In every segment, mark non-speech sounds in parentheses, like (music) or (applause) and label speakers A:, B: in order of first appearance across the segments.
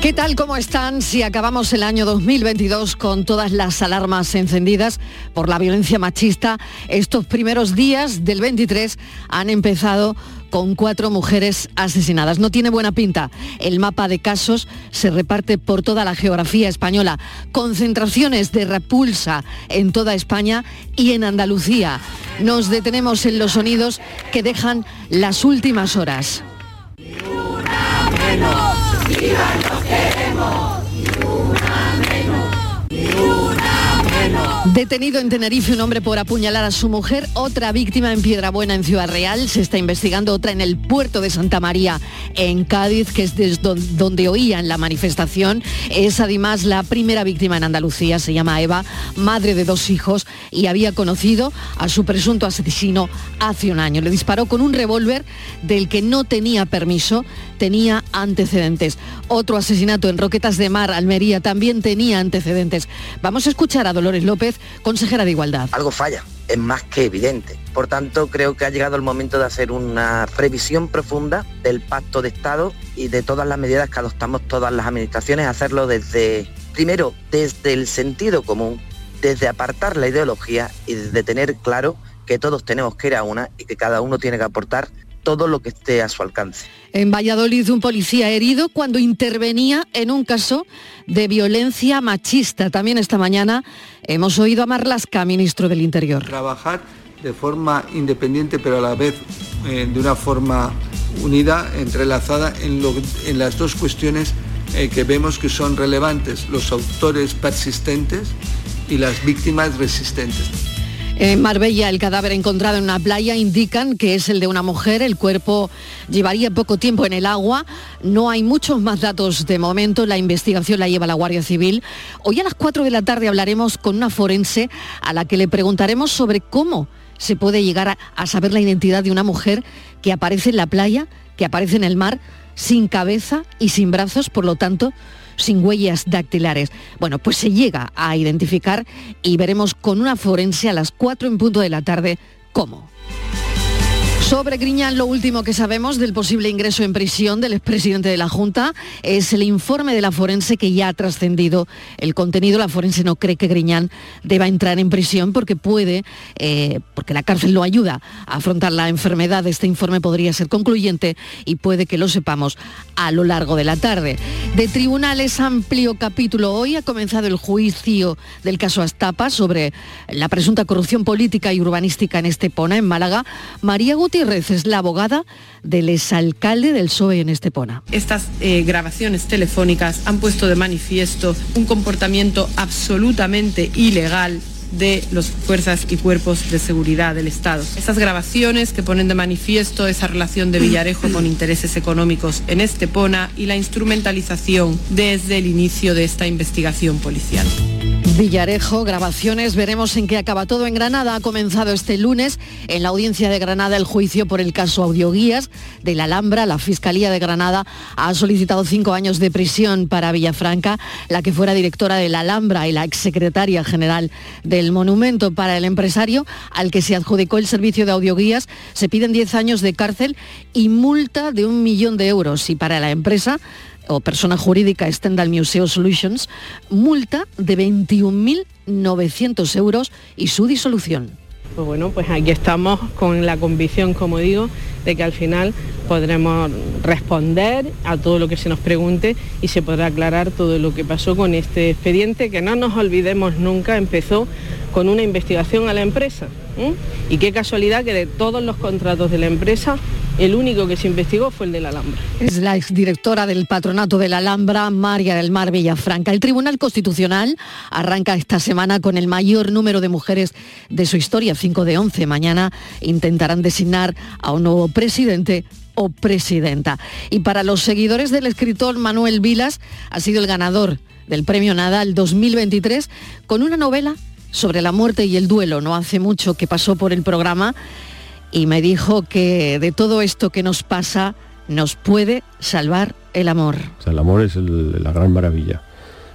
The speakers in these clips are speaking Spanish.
A: ¿Qué tal? ¿Cómo están? Si acabamos el año 2022 con todas las alarmas encendidas por la violencia machista, estos primeros días del 23 han empezado con cuatro mujeres asesinadas. No tiene buena pinta. El mapa de casos se reparte por toda la geografía española. Concentraciones de repulsa en toda España y en Andalucía. Nos detenemos en los sonidos que dejan las últimas horas. Detenido en Tenerife un hombre por apuñalar a su mujer, otra víctima en Piedrabuena en Ciudad Real, se está investigando otra en el puerto de Santa María en Cádiz, que es desde donde oían la manifestación. Es además la primera víctima en Andalucía, se llama Eva, madre de dos hijos y había conocido a su presunto asesino hace un año. Le disparó con un revólver del que no tenía permiso, tenía antecedentes. Otro asesinato en Roquetas de Mar, Almería, también tenía antecedentes. Vamos a escuchar a Dolores López, consejera de Igualdad.
B: Algo falla, es más que evidente. Por tanto, creo que ha llegado el momento de hacer una revisión profunda del pacto de Estado y de todas las medidas que adoptamos todas las administraciones, hacerlo desde, primero, desde el sentido común, desde apartar la ideología y desde tener claro que todos tenemos que ir a una y que cada uno tiene que aportar todo lo que esté a su alcance.
A: En Valladolid un policía herido cuando intervenía en un caso de violencia machista. También esta mañana hemos oído a Marlasca, ministro del Interior.
C: Trabajar de forma independiente pero a la vez eh, de una forma unida, entrelazada en, en las dos cuestiones eh, que vemos que son relevantes, los autores persistentes y las víctimas resistentes.
A: En Marbella, el cadáver encontrado en una playa indican que es el de una mujer. El cuerpo llevaría poco tiempo en el agua. No hay muchos más datos de momento. La investigación la lleva la Guardia Civil. Hoy a las 4 de la tarde hablaremos con una forense a la que le preguntaremos sobre cómo se puede llegar a, a saber la identidad de una mujer que aparece en la playa, que aparece en el mar, sin cabeza y sin brazos, por lo tanto, sin huellas dactilares. Bueno, pues se llega a identificar y veremos con una forense a las 4 en punto de la tarde cómo. Sobre Griñán, lo último que sabemos del posible ingreso en prisión del expresidente de la Junta es el informe de la forense que ya ha trascendido el contenido. La forense no cree que Griñán deba entrar en prisión porque puede, eh, porque la cárcel lo ayuda a afrontar la enfermedad. Este informe podría ser concluyente y puede que lo sepamos a lo largo de la tarde. De tribunales, amplio capítulo. Hoy ha comenzado el juicio del caso Astapa sobre la presunta corrupción política y urbanística en Estepona, en Málaga. María Guti es la abogada del exalcalde del PSOE en Estepona.
D: Estas eh, grabaciones telefónicas han puesto de manifiesto un comportamiento absolutamente ilegal de las fuerzas y cuerpos de seguridad del Estado. Estas grabaciones que ponen de manifiesto esa relación de Villarejo con intereses económicos en Estepona y la instrumentalización desde el inicio de esta investigación policial.
A: Villarejo, grabaciones, veremos en qué acaba todo. En Granada ha comenzado este lunes en la audiencia de Granada el juicio por el caso Audioguías de la Alhambra. La Fiscalía de Granada ha solicitado cinco años de prisión para Villafranca, la que fuera directora de la Alhambra y la exsecretaria general del monumento para el empresario al que se adjudicó el servicio de audioguías. Se piden diez años de cárcel y multa de un millón de euros. Y para la empresa o persona jurídica Stendhal Museo Solutions, multa de 21.900 euros y su disolución.
E: Pues bueno, pues aquí estamos con la convicción, como digo, de que al final podremos responder a todo lo que se nos pregunte y se podrá aclarar todo lo que pasó con este expediente, que no nos olvidemos nunca, empezó con una investigación a la empresa. Y qué casualidad que de todos los contratos de la empresa, el único que se investigó fue el de la Alhambra.
A: Es la exdirectora del patronato de la Alhambra, María del Mar Villafranca. El Tribunal Constitucional arranca esta semana con el mayor número de mujeres de su historia, 5 de 11. Mañana intentarán designar a un nuevo presidente o presidenta. Y para los seguidores del escritor Manuel Vilas, ha sido el ganador del Premio Nadal 2023 con una novela sobre la muerte y el duelo. No hace mucho que pasó por el programa y me dijo que de todo esto que nos pasa nos puede salvar el amor.
F: El amor es la gran maravilla.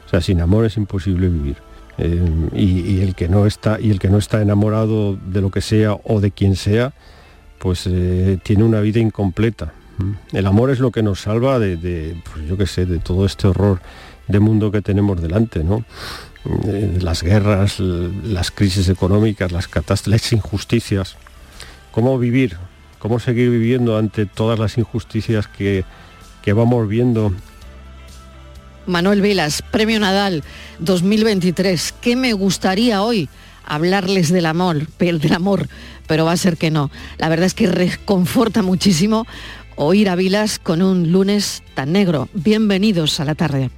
F: O sea, sin amor es imposible vivir. Eh, y, el que no está y el que no está enamorado de lo que sea o de quien sea, pues eh, tiene una vida incompleta. El amor es lo que nos salva de, pues yo qué sé, de todo este horror de mundo que tenemos delante, ¿no? Eh, las guerras, las crisis económicas, las catástrofes, las injusticias. ¿Cómo vivir? ¿Cómo seguir viviendo ante todas las injusticias que, que vamos viendo
A: Manuel Vilas, Premio Nadal 2023. ¿Qué me gustaría hoy? hablarles del amor, del amor, pero va a ser que no. La verdad es que reconforta muchísimo oír a Vilas con un lunes tan negro. Bienvenidos a la tarde.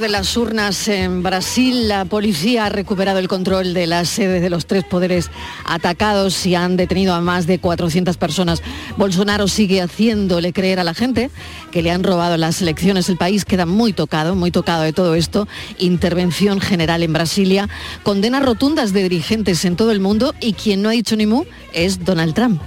A: De las urnas en Brasil. La policía ha recuperado el control de las sedes de los tres poderes atacados y han detenido a más de 400 personas. Bolsonaro sigue haciéndole creer a la gente que le han robado las elecciones. El país queda muy tocado, muy tocado de todo esto. Intervención general en Brasilia, condenas rotundas de dirigentes en todo el mundo y quien no ha dicho ni mu es Donald Trump.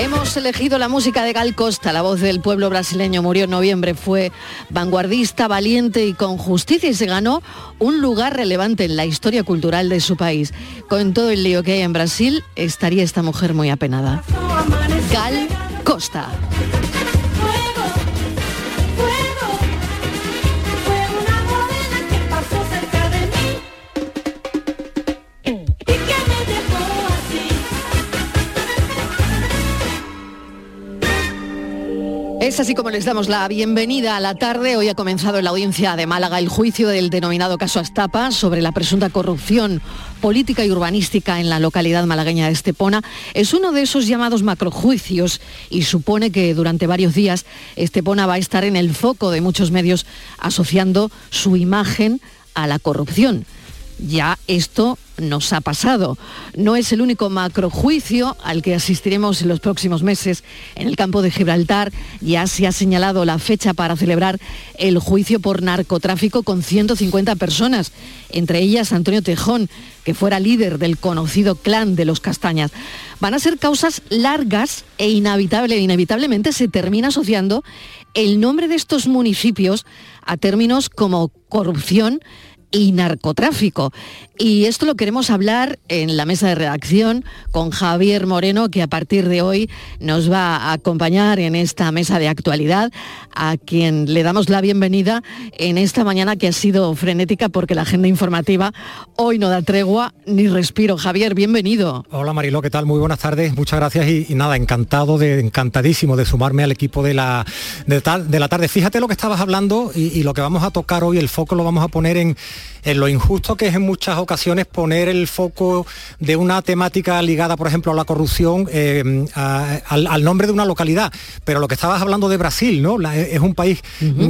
A: Hemos elegido la música de Gal Costa, la voz del pueblo brasileño, murió en noviembre, fue vanguardista, valiente y con justicia y se ganó un lugar relevante en la historia cultural de su país. Con todo el lío que hay en Brasil, estaría esta mujer muy apenada. Gal Costa. Es así como les damos la bienvenida a la tarde. Hoy ha comenzado en la audiencia de Málaga el juicio del denominado caso Astapa sobre la presunta corrupción política y urbanística en la localidad malagueña de Estepona. Es uno de esos llamados macrojuicios y supone que durante varios días Estepona va a estar en el foco de muchos medios asociando su imagen a la corrupción ya esto nos ha pasado. No es el único macrojuicio al que asistiremos en los próximos meses. En el campo de Gibraltar ya se ha señalado la fecha para celebrar el juicio por narcotráfico con 150 personas, entre ellas Antonio Tejón, que fuera líder del conocido clan de los Castañas. Van a ser causas largas e inevitable, inevitablemente se termina asociando el nombre de estos municipios a términos como corrupción, y narcotráfico. Y esto lo queremos hablar en la mesa de redacción con Javier Moreno, que a partir de hoy nos va a acompañar en esta mesa de actualidad, a quien le damos la bienvenida en esta mañana que ha sido frenética porque la agenda informativa hoy no da tregua ni respiro. Javier, bienvenido.
G: Hola Marilo, ¿qué tal? Muy buenas tardes, muchas gracias y, nada, encantado, encantadísimo de sumarme al equipo de la, de, la tarde. Fíjate lo que estabas hablando y lo que vamos a tocar hoy, el foco lo vamos a poner en en lo injusto que es en muchas ocasiones poner el foco de una temática ligada, por ejemplo, a la corrupción eh, al, nombre de una localidad. Pero lo que estabas hablando de Brasil, ¿no? es un país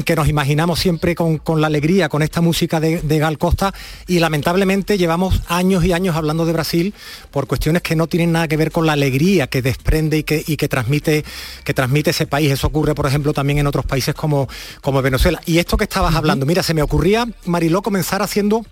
G: que nos imaginamos siempre con, la alegría, con esta música de, Gal Costa, y lamentablemente llevamos años y años hablando de Brasil por cuestiones que no tienen nada que ver con la alegría que desprende y que, y que transmite, que transmite ese país. Eso ocurre, por ejemplo, también en otros países como, como Venezuela. Y esto que estabas hablando, mira, se me ocurría, Mariló, comenzar haciendo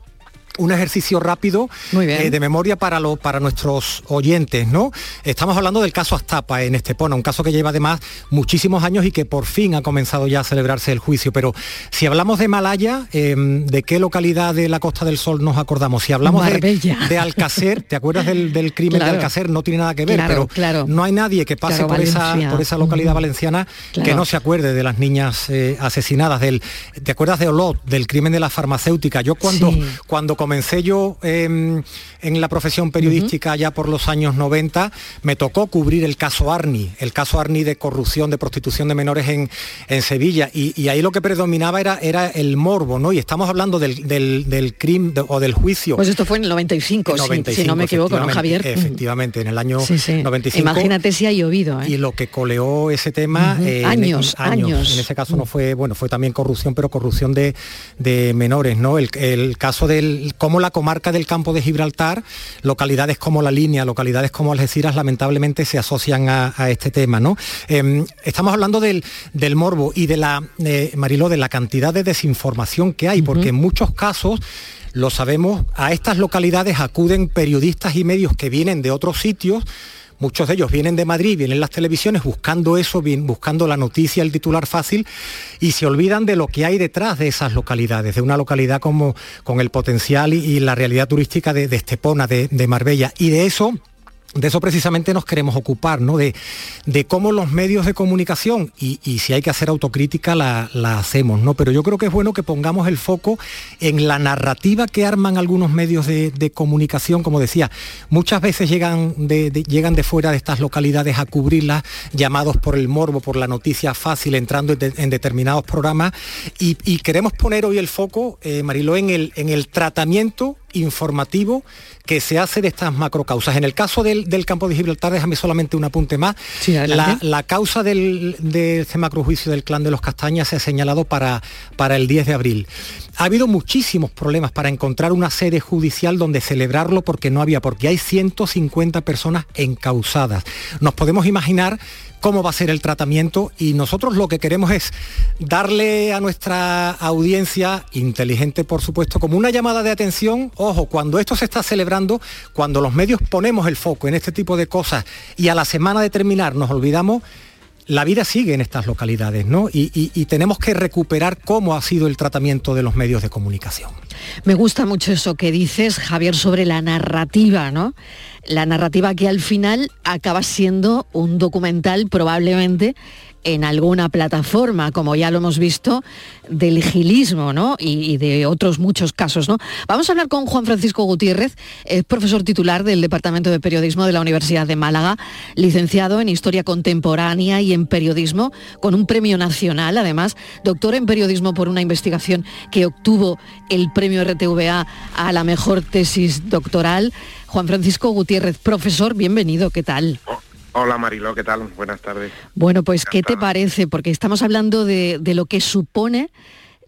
G: un ejercicio rápido eh, de memoria para, lo, para nuestros oyentes, ¿no? Estamos hablando del caso Astapa en Estepona, un caso que lleva además muchísimos años y que por fin ha comenzado ya a celebrarse el juicio. Pero si hablamos de Malaya, em, ¿de qué localidad de la Costa del Sol nos acordamos? Si hablamos de, Alcácer, ¿te acuerdas del, crimen de Alcácer? No tiene nada que ver, pero no hay nadie que pase por, esa, por esa localidad valenciana que no se acuerde de las niñas eh, asesinadas. Del, ¿Te acuerdas de Olot, del crimen de la farmacéutica? Yo cuando, cuando comencé yo em, en la profesión periodística ya por los años 90, me tocó cubrir el caso Arni, el caso Arni de corrupción, de prostitución de menores en, en Sevilla. Y, ahí lo que predominaba era, era el morbo, ¿no? Y estamos hablando del, del, crimen o del juicio.
A: Pues esto fue en el 95, si, no me equivoco, ¿no, Javier?
G: Efectivamente, en el año 95.
A: Imagínate si ha llovido.
G: ¿eh? Y lo que coleó ese tema...
A: Eh, años, años,
G: En ese caso no fue, bueno, fue también corrupción, pero corrupción de, de menores, ¿no? El, el caso del cómo la comarca del campo de Gibraltar, localidades como La Línea, localidades como Algeciras, lamentablemente se asocian a, este tema. ¿no? Em, estamos hablando del, morbo y de la, eh, Mariló, de la cantidad de desinformación que hay, porque en muchos casos lo sabemos, a estas localidades acuden periodistas y medios que vienen de otros sitios Muchos de ellos vienen de Madrid, vienen las televisiones buscando eso, buscando la noticia, el titular fácil, y se olvidan de lo que hay detrás de esas localidades, de una localidad como con el potencial y, la realidad turística de, Estepona, de, de Marbella. Y de eso de eso precisamente nos queremos ocupar, ¿no? De, de cómo los medios de comunicación, y, si hay que hacer autocrítica, la, hacemos, ¿no? Pero yo creo que es bueno que pongamos el foco en la narrativa que arman algunos medios de, comunicación, como decía, muchas veces llegan de, llegan de fuera de estas localidades a cubrirlas, llamados por el morbo, por la noticia fácil, entrando en, determinados programas, y, queremos poner hoy el foco, eh, Mariló, en el, en el tratamiento informativo que se hace de estas macrocausas. En el caso del, campo de Gibraltar, déjame solamente un apunte más. la, causa del, de este macrojuicio del clan de los Castañas se ha señalado para, para el 10 de abril. Ha habido muchísimos problemas para encontrar una sede judicial donde celebrarlo porque no había, porque hay 150 personas encausadas. Nos podemos imaginar cómo va a ser el tratamiento y nosotros lo que queremos es darle a nuestra audiencia, inteligente por supuesto, como una llamada de atención, ojo, cuando esto se está celebrando, cuando los medios ponemos el foco en este tipo de cosas y a la semana de terminar nos olvidamos, la vida sigue en estas localidades, ¿no? Y, y, tenemos que recuperar cómo ha sido el tratamiento de los medios de comunicación.
A: Me gusta mucho eso que dices, Javier, sobre la narrativa, ¿no? La narrativa que al final acaba siendo un documental probablemente en alguna plataforma, como ya lo hemos visto, del gilismo ¿no? y, de otros muchos casos. ¿no? Vamos a hablar con Juan Francisco Gutiérrez, es profesor titular del Departamento de Periodismo de la Universidad de Málaga, licenciado en Historia Contemporánea y en Periodismo, con un premio nacional, además, doctor en Periodismo por una investigación que obtuvo el premio RTVA a la mejor tesis doctoral. Juan Francisco Gutiérrez, profesor, bienvenido, ¿qué tal?
H: Hola Marilo, ¿qué tal? Buenas tardes.
A: Bueno, pues ¿qué te parece? Porque estamos hablando de, lo que supone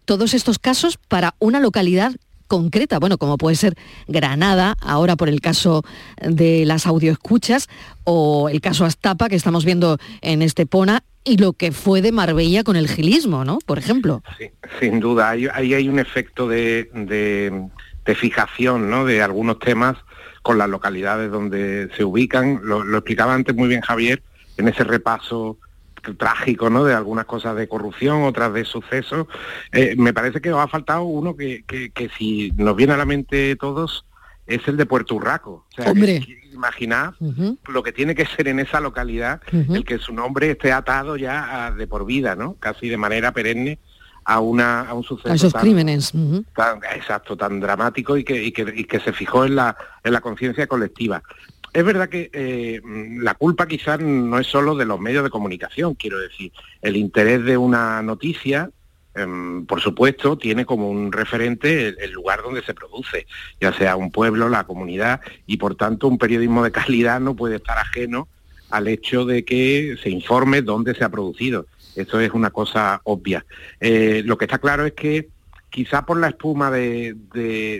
A: todos estos casos para una localidad concreta, bueno, como puede ser Granada, ahora por el caso de las audioescuchas, o el caso Astapa que estamos viendo en Estepona, y lo que fue de Marbella con el gilismo, ¿no? Por ejemplo.
H: Sí, sin duda, ahí hay, un efecto de, de, fijación, ¿no? De algunos temas con las localidades donde se ubican. Lo, explicaba antes muy bien Javier en ese repaso trágico, ¿no? De algunas cosas de corrupción, otras de sucesos. Eh, me parece que os ha faltado uno que, que, si nos viene a la mente todos es el de Puerto Urraco.
A: O sea, Hombre.
H: imaginad lo que tiene que ser en esa localidad el que su nombre esté atado ya de por vida, ¿no? Casi de manera perenne a, una, a un suceso. A
A: esos crímenes.
H: exacto, tan dramático y que, y que, se fijó en la, en la conciencia colectiva. Es verdad que eh, la culpa quizás no es solo de los medios de comunicación, quiero decir, el interés de una noticia em, por supuesto, tiene como un referente el, lugar donde se produce, ya sea un pueblo, la comunidad, y por tanto un periodismo de (laughs) calidad no puede estar ajeno al hecho de que se informe dónde se ha producido. Eso es una cosa obvia. Eh, lo que está claro es que quizá por la espuma de,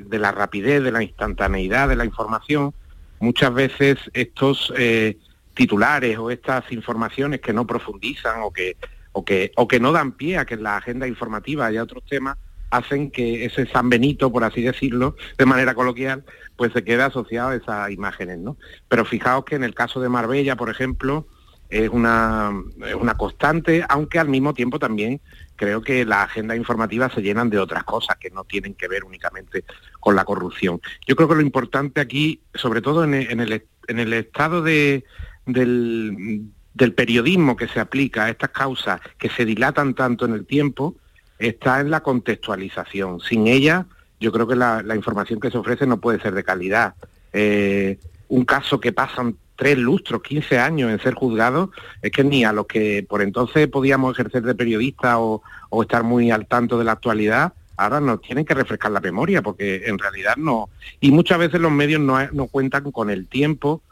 H: la rapidez, de la instantaneidad de la información, muchas veces estos eh, titulares o estas informaciones que no profundizan o que, o, que, no dan pie a que en la agenda informativa haya otros temas, hacen que ese San Benito, por así decirlo, de manera coloquial, pues se quede asociado a esas imágenes, ¿no? Pero fijaos que en el caso de Marbella, por ejemplo, es una, una constante, aunque al mismo tiempo también creo que las agendas informativas se llenan de otras cosas que no tienen que ver únicamente con la corrupción. Yo creo que lo importante aquí, sobre todo en el, en el, estado de, del, del periodismo que se aplica a estas causas que se dilatan tanto en el tiempo, está en la contextualización. Sin ella, yo creo que la, información que se ofrece no puede ser de calidad. Eh, un caso que pasan tres lustros, 15 años en ser juzgado, es que ni a los que por entonces podíamos ejercer de periodista o, estar muy al tanto de la actualidad, ahora nos tienen que refrescar la memoria, porque en realidad no. Y muchas veces los medios no, no cuentan con el tiempo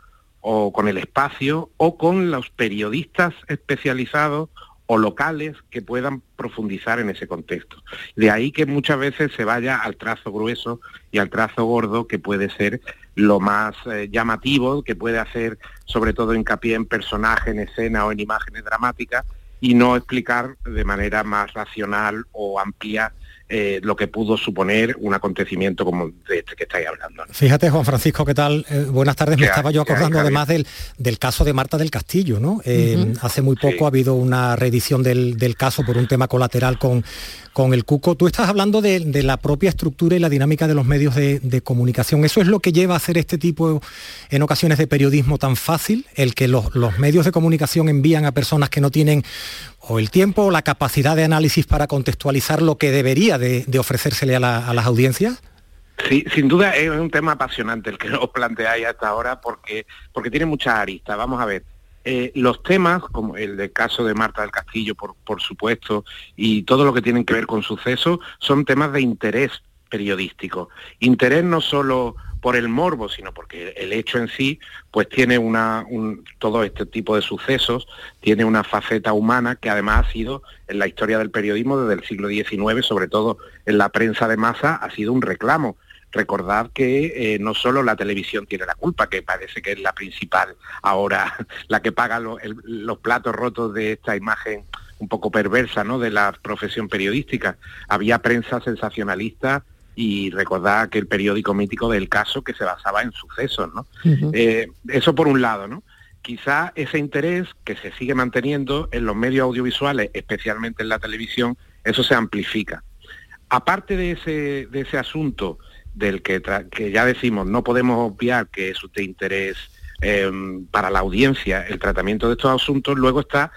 H: o con el espacio o con los periodistas especializados o locales que puedan profundizar en ese contexto. De ahí que muchas veces se vaya al trazo grueso y al trazo gordo, que puede ser lo más eh, llamativo, que puede hacer sobre todo hincapié en personaje, en escena o en imágenes dramáticas, y no explicar de manera más racional o amplia eh, lo que pudo suponer un acontecimiento como de este que estáis hablando.
G: Fíjate, Juan Francisco, ¿qué tal? Eh, buenas tardes. Me estaba yo acordando además del, del, caso de Marta del Castillo, ¿no? Eh, hace muy poco ha habido una reedición del, del, caso por un tema colateral con, con el Cuco. Tú estás hablando de, la propia estructura y la dinámica de los medios de, comunicación. ¿Eso es lo que lleva a hacer este tipo, en ocasiones, de periodismo tan fácil? El que los, medios de comunicación envían a personas que no tienen o el tiempo o la capacidad de análisis para contextualizar lo que debería de, ofrecérsele a, las audiencias?
H: Sí, sin duda es un tema apasionante el que (laughs) os planteáis hasta ahora porque, porque tiene muchas aristas. Vamos a ver, eh, los temas, como el del caso de Marta del Castillo, por, por supuesto, y todo lo que tienen que ver con sucesos, son temas de interés periodístico. Interés no solo por el morbo, sino porque el hecho en sí, pues tiene una, todo este tipo de sucesos, tiene una faceta humana que además ha sido en la historia del periodismo desde el siglo XIX, sobre todo en la prensa de masa, ha sido un reclamo recordad que eh, no solo la televisión tiene la culpa, que parece que es la principal ahora, (laughs) la que paga los platos rotos de esta imagen un poco perversa ¿no? de la profesión periodística. Había prensa sensacionalista y recordad que el periódico mítico del caso que se basaba en sucesos. ¿no? Eh, eso por un lado, ¿no? Quizá ese interés que se sigue manteniendo en los medios audiovisuales, especialmente en la televisión, eso se amplifica. Aparte de ese, de ese asunto del que, que ya decimos, no podemos obviar que es de interés em, para la audiencia el tratamiento de estos asuntos, luego está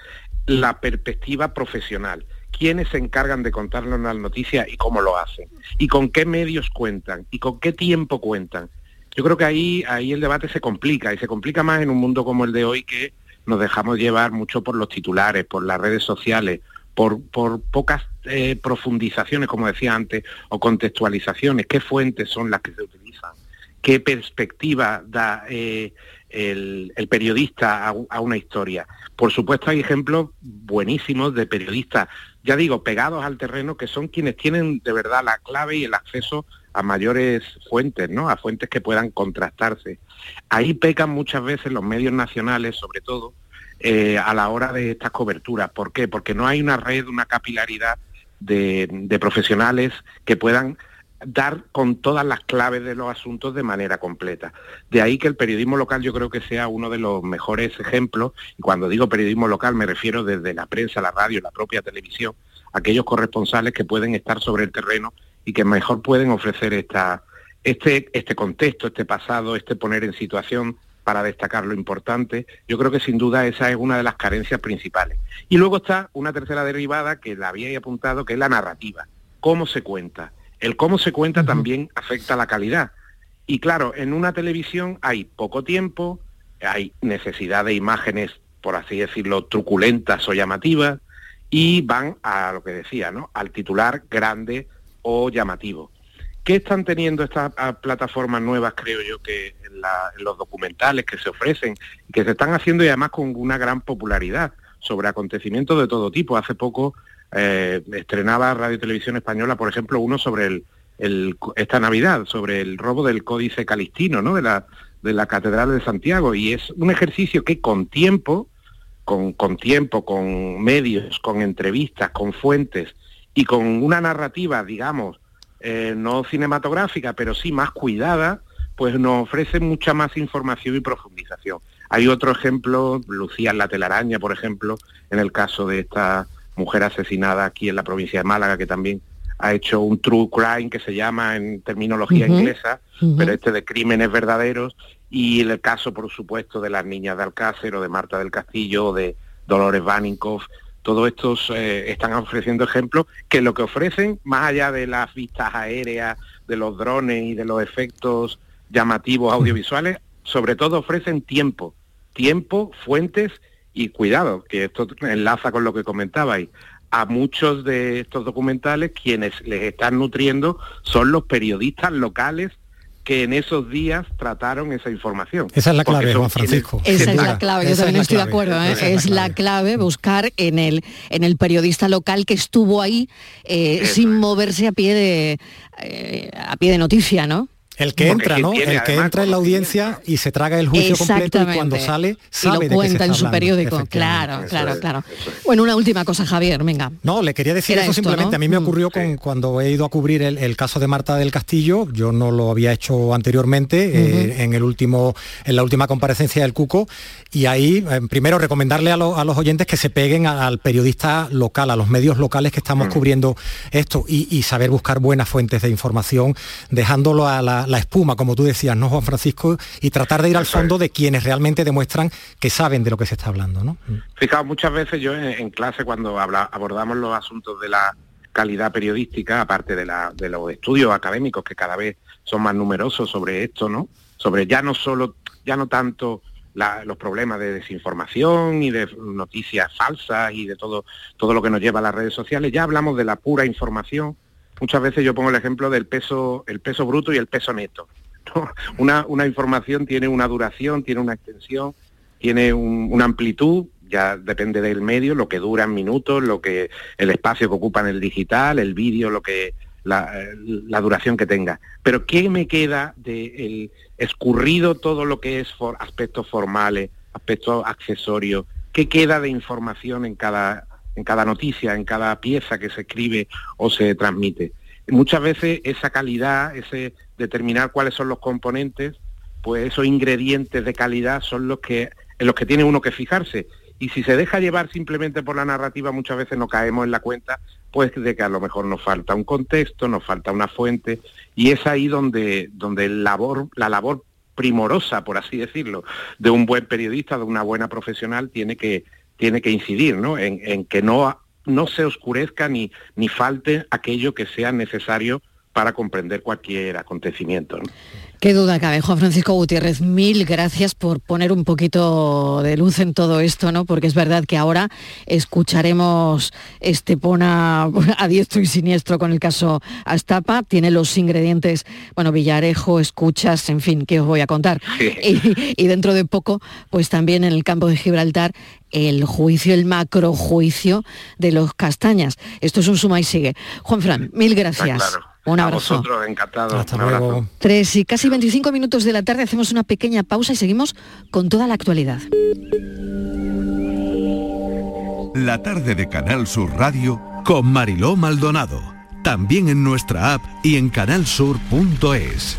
H: la perspectiva profesional. ¿Quiénes se encargan de contarnos las noticias y cómo lo hacen? ¿Y con qué medios cuentan? ¿Y con qué tiempo cuentan? Yo creo que ahí, ahí el debate se complica y se complica más en un mundo como el de hoy que nos dejamos llevar mucho por los titulares, por las redes sociales, por, por pocas eh, profundizaciones, como decía antes, o contextualizaciones, qué fuentes son las que se utilizan, qué perspectiva da eh, el, periodista a, una historia. Por supuesto hay ejemplos buenísimos de periodistas, ya digo, pegados al terreno, que son quienes tienen de verdad la clave y el acceso a mayores fuentes, ¿no? A fuentes que puedan contrastarse. Ahí pecan muchas veces los medios nacionales, sobre todo, eh, a la hora de estas coberturas. ¿Por qué? Porque no hay una red, una capilaridad de, profesionales que puedan dar con todas las claves de los asuntos de manera completa. De ahí que el periodismo local yo creo que sea uno de los mejores ejemplos, y cuando digo periodismo local me refiero desde la prensa, la radio, la propia televisión, aquellos corresponsales que pueden estar sobre el terreno y que mejor pueden ofrecer esta, este, este contexto, este pasado, este poner en situación para destacar lo importante. Yo creo que sin duda esa es una de las carencias principales. Y luego está una tercera derivada que la había apuntado, que es la narrativa. ¿Cómo se cuenta? El cómo se cuenta también afecta la calidad. Y claro, en una televisión hay poco tiempo, hay necesidad de imágenes, por así decirlo, truculentas o llamativas, y van a lo que decía, ¿no? Al titular grande o llamativo. ¿Qué están teniendo estas ah, plataformas nuevas, creo yo, que en, los documentales que se ofrecen, que se están haciendo y además con una gran popularidad sobre acontecimientos de todo tipo? Hace poco eh, estrenaba Radio Televisión Española, por ejemplo, uno sobre el, esta Navidad, sobre el robo del Códice Calistino, ¿no? De la, de la Catedral de Santiago. Y es un ejercicio que con tiempo, con, con tiempo, con medios, con entrevistas, con fuentes y con una narrativa, digamos, eh, no cinematográfica, pero sí más cuidada, pues nos ofrece mucha más información y profundización. Hay otro ejemplo, Lucía en la telaraña, por ejemplo, en el caso de esta mujer asesinada aquí en la provincia de Málaga, que también ha hecho un true crime que se llama en terminología inglesa, pero este de crímenes verdaderos, y el caso, por supuesto, de las niñas de Alcácer o de Marta del Castillo o de Dolores Vaninkoff, todos estos eh, están ofreciendo ejemplos que lo que ofrecen, más allá de las vistas aéreas, de los drones y de los efectos llamativos audiovisuales, sobre todo ofrecen tiempo, tiempo, fuentes y cuidado, que esto enlaza con lo que comentabais. A muchos de estos documentales quienes les están nutriendo son los periodistas locales que en esos días trataron esa información.
G: Esa es la clave, Juan Francisco.
A: Esa es la clave, yo también estoy de acuerdo. ¿eh? Es, la clave buscar en el, en el periodista local que estuvo ahí eh, sin moverse a pie de eh, a pie de noticia, ¿no?
G: El que entra, ¿no? el que entra en la audiencia y se traga el juicio completo y cuando sale sabe
A: y lo cuenta en su periódico. Claro, claro, claro. Bueno, una última cosa, Javier, venga.
G: No, le quería decir eso simplemente. A mí me mm. ocurrió con, cuando he ido a cubrir el, caso de Marta del Castillo. Yo no lo había hecho anteriormente eh, en el último, en la última comparecencia del Cuco. Y ahí, eh, primero, recomendarle a, los oyentes que se peguen al periodista local, a los medios locales que estamos mm. cubriendo esto y saber buscar buenas fuentes de información, dejándolo a la la espuma, como tú decías, ¿no, Juan Francisco? Y tratar de ir al fondo de quienes realmente demuestran que saben de lo que se está hablando, ¿no?
H: Mm. Fijaos, muchas veces yo en, clase cuando abordamos los asuntos de la calidad periodística, aparte de, los estudios académicos que cada vez son más numerosos sobre esto, ¿no? Sobre ya no solo, ya no tanto los problemas de desinformación y de noticias falsas y de todo, todo lo que nos lleva a las redes sociales, ya hablamos de la pura información muchas veces yo pongo el ejemplo del peso, el peso bruto y el peso neto. (laughs) Una, una, información tiene una duración, tiene una extensión, tiene una amplitud, ya depende del medio, lo que dura en minutos, lo que el espacio que ocupa en el digital, el vídeo, lo que la, duración que tenga. Pero ¿qué me queda de escurrido todo lo que es aspectos formales, aspectos accesorios? ¿Qué queda de información en cada en cada noticia, en cada pieza que se escribe o se transmite. Muchas veces esa calidad, ese determinar cuáles son los componentes, pues esos ingredientes de calidad son los que en los que tiene uno que fijarse. Y si se deja llevar simplemente por la narrativa, muchas veces no caemos en la cuenta, pues de que a lo mejor nos falta un contexto, nos falta una fuente, y es ahí donde, donde el labor, la labor primorosa, por así decirlo, de un buen periodista, de una buena profesional, tiene que, tiene que incidir ¿no? en, que no, no se oscurezca ni, ni falte aquello que sea necesario para comprender cualquier acontecimiento.
A: Qué duda cabe, Juan Francisco Gutiérrez, mil gracias por poner un poquito de luz en todo esto, ¿no? Porque es verdad que ahora escucharemos Estepona a diestro y siniestro con el caso Astapa, tiene los ingredientes, bueno, Villarejo, escuchas, en fin, ¿qué os voy a contar? (laughs) Y, y, dentro de poco, pues también en el campo de Gibraltar, el juicio, el macrojuicio de los castañas. Esto es un suma y sigue. Juan Fran, mil gracias. Un abrazo.
H: A vosotros, encantado.
G: Hasta luego.
A: Tres y casi 25 minutos de la tarde hacemos una pequeña pausa y seguimos con toda la actualidad.
I: La tarde de Canal Sur Radio con Mariló Maldonado. También en nuestra app y en canalsur.es.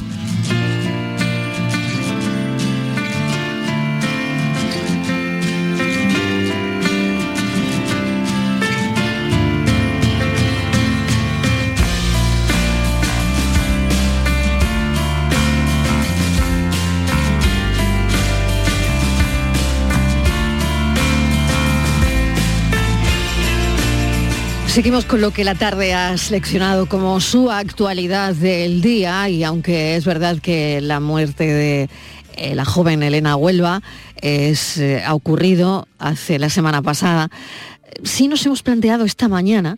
A: Seguimos con lo que la tarde ha seleccionado como su actualidad del día y aunque es verdad que la muerte de eh, la joven Elena Huelva es, eh, ha ocurrido hace la semana pasada, sí nos hemos planteado esta mañana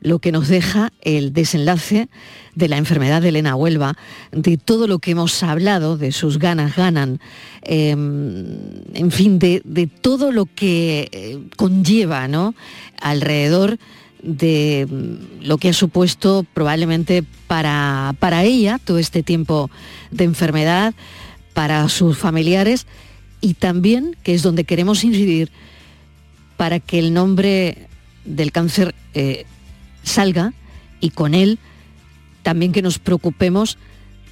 A: lo que nos deja el desenlace de la enfermedad de Elena Huelva, de todo lo que hemos hablado, de sus ganas ganan, em, en fin, de, de, todo lo que eh, conlleva ¿no? alrededor de mm, lo que ha supuesto probablemente para, para ella todo este tiempo de enfermedad, para sus familiares y también, que es donde queremos incidir, para que el nombre del cáncer eh, salga y con él también que nos preocupemos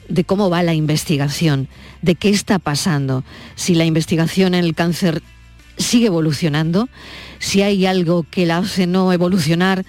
A: de cómo va la investigación, de qué está pasando, si la investigación en el cáncer sigue evolucionando, si hay algo que la hace no evolucionar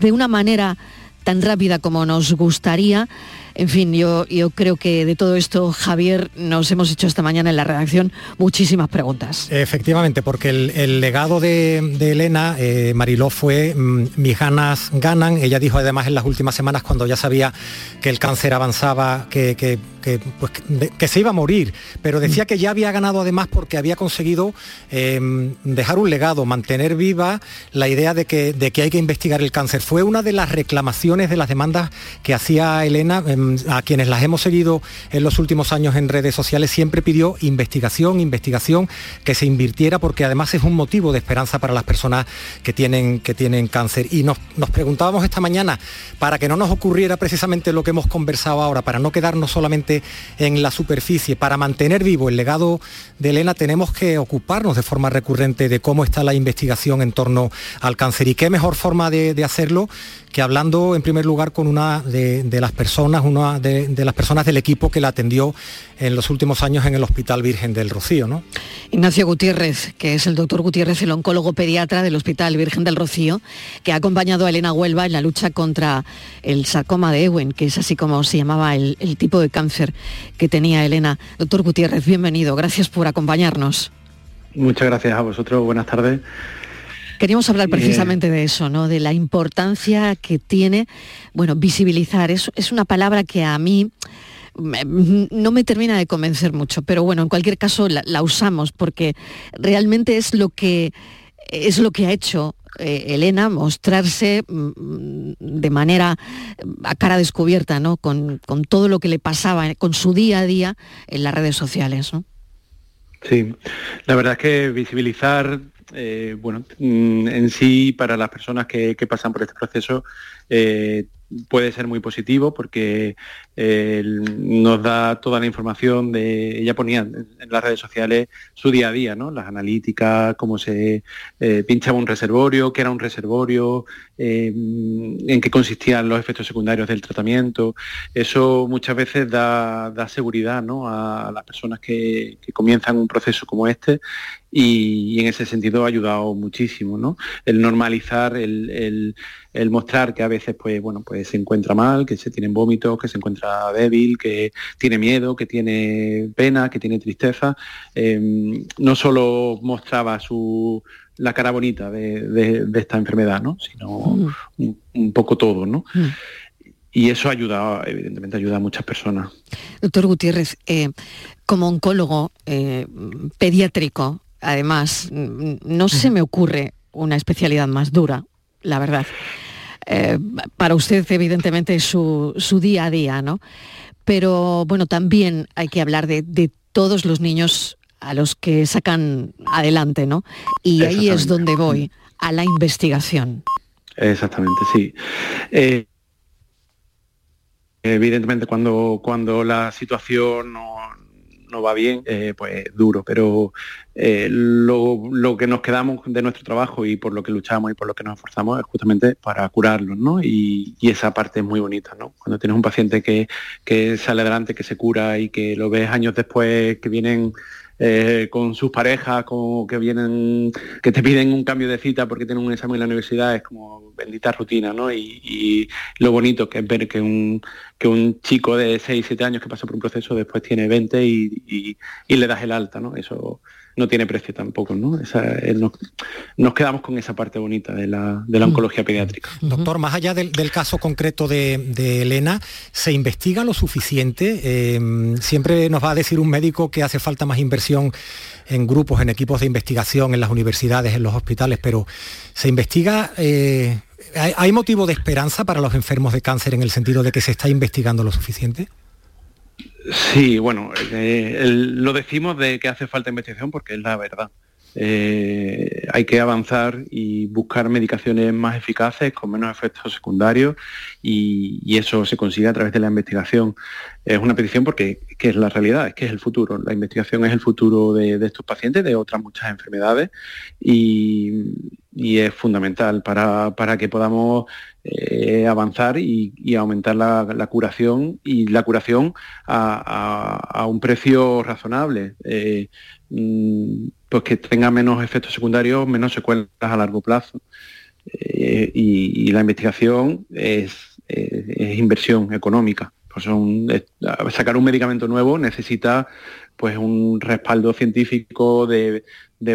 A: de una manera tan rápida como nos gustaría. En fin, yo, yo creo que de todo esto, Javier, nos hemos hecho esta mañana en la redacción muchísimas preguntas.
G: Efectivamente, porque el, legado de, Elena, eh, Mariló, fue mm, mis ganas ganan. Ella dijo además en las últimas semanas, cuando ya sabía que el cáncer avanzaba, que, que pues, que, se iba a morir, pero decía que ya había ganado además porque había conseguido em, dejar un legado, mantener viva la idea de que, de que hay que investigar el cáncer. Fue una de las reclamaciones de las demandas que hacía Elena, em, a quienes las hemos seguido en los últimos años en redes sociales, siempre pidió investigación, investigación, que se invirtiera porque además es un motivo de esperanza para las personas que tienen, que tienen cáncer. Y nos, nos preguntábamos esta mañana, para que no nos ocurriera precisamente lo que hemos conversado ahora, para no quedarnos solamente en la superficie. Para mantener vivo el legado de Elena tenemos que ocuparnos de forma recurrente de cómo está la investigación en torno al cáncer y qué mejor forma de, hacerlo que hablando en primer lugar con una de, las personas, una de, las personas del equipo que la atendió en los últimos años en el Hospital Virgen del Rocío. ¿no?
A: Ignacio Gutiérrez, que es el doctor Gutiérrez, el oncólogo pediatra del Hospital Virgen del Rocío, que ha acompañado a Elena Huelva en la lucha contra el sarcoma de Ewing, que es así como se llamaba el tipo de cáncer que tenía Elena. Doctor Gutiérrez, bienvenido. Gracias por acompañarnos.
J: Muchas gracias a vosotros. Buenas tardes.
A: Queríamos hablar precisamente de eso, ¿no? De la importancia que tiene, bueno, visibilizar. Es, es una palabra que a mí no me termina de convencer mucho, pero bueno, en cualquier caso la usamos porque realmente es lo que es lo que ha hecho eh, Elena mostrarse mm, de manera a cara descubierta, ¿no? Con, todo lo que le pasaba, con su día a día en las redes sociales. ¿no?
J: Sí, la verdad es que visibilizar eh, bueno, mm, en sí para las personas que, pasan por este proceso eh, puede ser muy positivo porque eh, nos da toda la información de, ella ponía en, las redes sociales su día a día, ¿no? Las analíticas, cómo se eh, pinchaba un reservorio, qué era un reservorio, eh, en qué consistían los efectos secundarios del tratamiento. Eso muchas veces da, seguridad ¿no? a, las personas que, comienzan un proceso como este y, en ese sentido ha ayudado muchísimo, ¿no? El normalizar, el, el mostrar que a veces pues bueno pues se encuentra mal, que se tienen vómitos, que se encuentra débil, que tiene miedo, que tiene pena, que tiene tristeza. Em, no solo mostraba su la cara bonita de, esta enfermedad, ¿no? sino mm. un, poco todo. ¿no? Mm. Y eso ayuda, evidentemente ayuda a muchas personas.
A: Doctor Gutiérrez, eh, como oncólogo eh, pediátrico, además, no se me ocurre una especialidad más dura, la verdad. Eh, para usted, evidentemente, es su, día a día, ¿no? Pero bueno, también hay que hablar de, de todos los niños a los que sacan adelante, ¿no? Y ahí es donde voy, a la investigación.
J: Exactamente, sí. Eh, evidentemente cuando, cuando la situación no, no va bien, eh, pues duro, pero eh, lo, que nos quedamos de nuestro trabajo y por lo que luchamos y por lo que nos esforzamos es justamente para curarlos, ¿no? Y, esa parte es muy bonita, ¿no? Cuando tienes un paciente que, que sale adelante, que se cura y que lo ves años después, que vienen eh, con sus parejas, como que vienen, que te piden un cambio de cita porque tienen un examen en la universidad, es como bendita rutina, ¿no? Y, lo bonito que es ver que un, que un chico de 6, 7 años que pasa por un proceso después tiene 20 y, y le das el alta, ¿no? Eso no tiene precio tampoco, ¿no? Eh, nos, quedamos con esa parte bonita de la, de la mm. oncología pediátrica.
G: Doctor, más allá del, caso concreto de, Elena, ¿se investiga lo suficiente? Em, siempre nos va a decir un médico que hace falta más inversión en grupos, en equipos de investigación, en las universidades, en los hospitales, pero ¿se investiga... Eh, ¿Hay motivo de esperanza para los enfermos de cáncer en el sentido de que se está investigando lo suficiente?
J: Sí, bueno, eh, lo decimos de que hace falta investigación porque es la verdad. Eh, hay que avanzar y buscar medicaciones más eficaces con menos efectos secundarios y, eso se consigue a través de la investigación. Es una petición porque es la realidad, es que es el futuro. La investigación es el futuro de, estos pacientes, de otras muchas enfermedades y, es fundamental para, que podamos eh, avanzar y, aumentar la, curación y la curación a, un precio razonable. Eh, mm, pues que tenga menos efectos secundarios, menos secuelas a largo plazo. Eh, y, la investigación es, inversión económica. Pues sacar un medicamento nuevo necesita pues un respaldo científico de,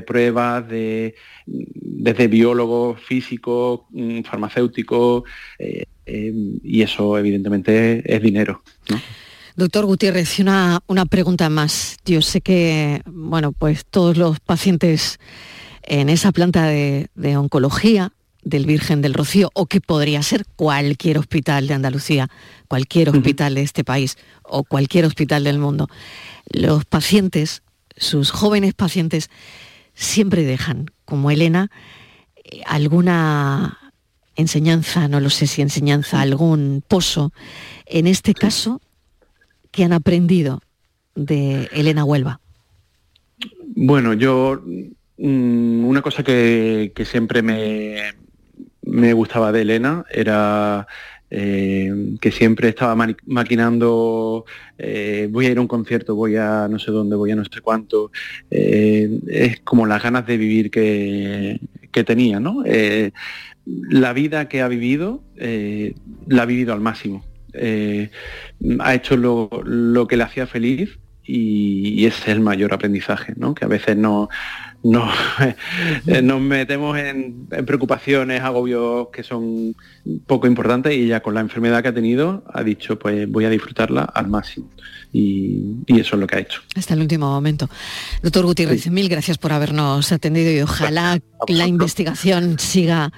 J: pruebas de, desde biólogos, físicos, mm, farmacéuticos, eh, eh, y eso evidentemente es dinero.
A: Doctor Gutiérrez, una, una pregunta más. Yo sé que, bueno, pues todos los pacientes en esa planta de, oncología del Virgen del Rocío, o que podría ser cualquier hospital de Andalucía, cualquier hospital de este país, o cualquier hospital del mundo, los pacientes, sus jóvenes pacientes, siempre dejan, como Elena, alguna enseñanza, no lo sé si enseñanza, algún pozo, en este caso que han aprendido de Elena Huelva?
J: Bueno, yo mm, una cosa que, siempre me, me, gustaba de Elena era eh, que siempre estaba maquinando, eh, voy a ir a un concierto, voy a no sé dónde, voy a no sé cuánto. Eh, es como las ganas de vivir que, que tenía, ¿no? la vida que ha vivido, la ha vivido al máximo. Eh, ha hecho lo, que le hacía feliz y, ese es el mayor aprendizaje, ¿no? que a veces no, no (laughs) nos metemos en, preocupaciones, agobios que son poco importantes y ella con la enfermedad que ha tenido ha dicho pues voy a disfrutarla al máximo y, eso es lo que ha hecho.
A: Hasta el último momento. Doctor Gutiérrez, mil gracias por habernos atendido y ojalá la investigación siga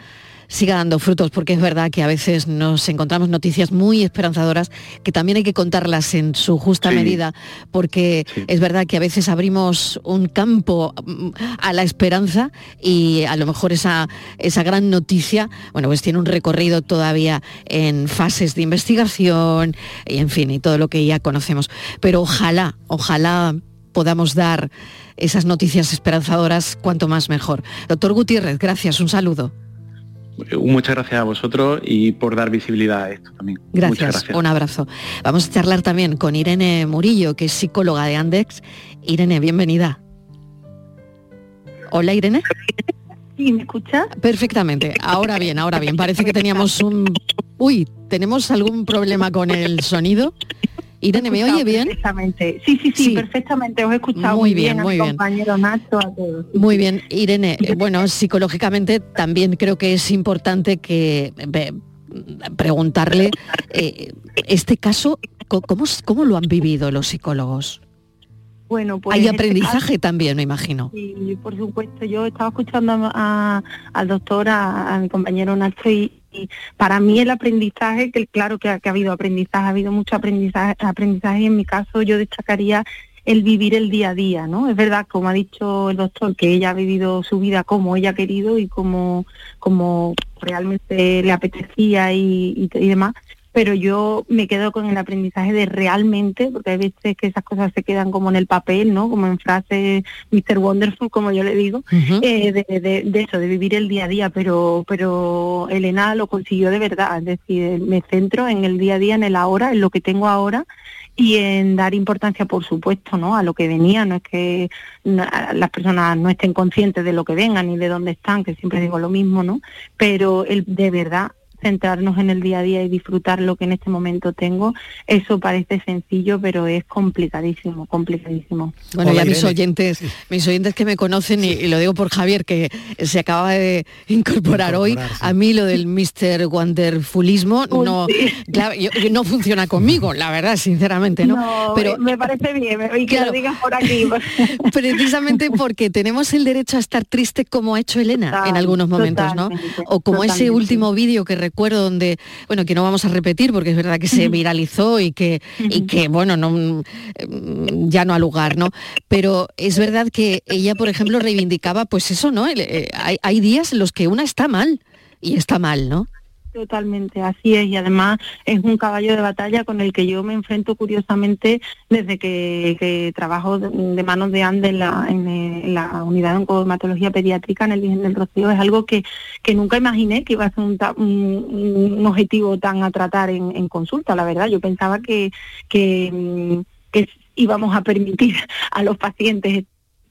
A: siga dando frutos, porque es verdad que a veces nos encontramos noticias muy esperanzadoras que también hay que contarlas en su justa medida, porque es verdad que a veces abrimos un campo mm, a la esperanza y a lo mejor esa, esa gran noticia, bueno, pues tiene un recorrido todavía en fases de investigación y en fin, y todo lo que ya conocemos. Pero ojalá, ojalá podamos dar esas noticias esperanzadoras cuanto más mejor. Doctor Gutiérrez, gracias, un saludo.
J: Muchas gracias a vosotros y por dar visibilidad a esto también.
A: Gracias, un abrazo. Vamos a charlar también con Irene Murillo, que es psicóloga de Andex. Irene, bienvenida. Hola Irene.
K: ¿Y me escucha?
A: Perfectamente. Ahora bien, ahora bien. Parece que teníamos un... Uy, ¿tenemos algún problema con el sonido? Irene, ¿me oye bien?
K: Perfectamente. Sí, sí, sí, perfectamente. Os he escuchado muy, bien, muy bien. compañero Nacho, a todos.
A: Muy bien, Irene. Bueno, psicológicamente también creo que es importante que preguntarle eh, este caso, ¿cómo, ¿cómo lo han vivido los psicólogos?
K: Bueno, pues
A: Hay este aprendizaje también, me imagino.
K: Sí, por supuesto. Yo estaba escuchando al doctor, a, mi compañero Nacho, y, para mí el aprendizaje, que claro que ha, habido aprendizaje, ha habido mucho aprendizaje, aprendizaje y en mi caso yo destacaría el vivir el día a día, ¿no? Es verdad, como ha dicho el doctor, que ella ha vivido su vida como ella ha querido y como, como realmente le apetecía y demás, pero yo me quedo con el aprendizaje de realmente, porque hay veces que esas cosas se quedan como en el papel, ¿no? Como en frase Mr. Wonderful, como yo le digo, eh, de, eso, de vivir el día a día, pero, pero Elena lo consiguió de verdad, es decir, me centro en el día a día, en el ahora, en lo que tengo ahora y en dar importancia, por supuesto, ¿no? a lo que venía. No es que las personas no estén conscientes de lo que vengan ni de dónde están, que siempre digo lo mismo, ¿no? Pero el, de verdad centrarnos en el día a día y disfrutar lo que en este momento tengo, eso parece sencillo, pero es complicadísimo, complicadísimo.
A: Bueno, ya mis oyentes, mis oyentes que me conocen, y, lo digo por Javier, que se acaba de incorporar hoy, a mí lo del Mr. Wonderfulismo no, no funciona conmigo, la verdad, sinceramente, ¿no?
K: pero me parece bien, y que lo digas por aquí. (laughs)
A: precisamente porque tenemos el derecho a estar triste como ha hecho Elena en algunos momentos, ¿no? O como ese último vídeo que donde, bueno, que no vamos a repetir porque es verdad que se viralizó y que, y que bueno, no, mm, ya no ha lugar, ¿no? Pero es verdad que ella, por ejemplo, reivindicaba, pues eso, ¿no? Eh, hay, hay días en los que una está mal y está mal, ¿no?
K: Totalmente, así es, y además es un caballo de batalla con el que yo me enfrento curiosamente desde que, trabajo de, manos de ANDE en la, en, la unidad de oncomatología pediátrica en el Virgen del Rocío. Es algo que, que nunca imaginé que iba a ser un, objetivo tan a tratar en, consulta, la verdad. Yo pensaba que, que íbamos a permitir a los pacientes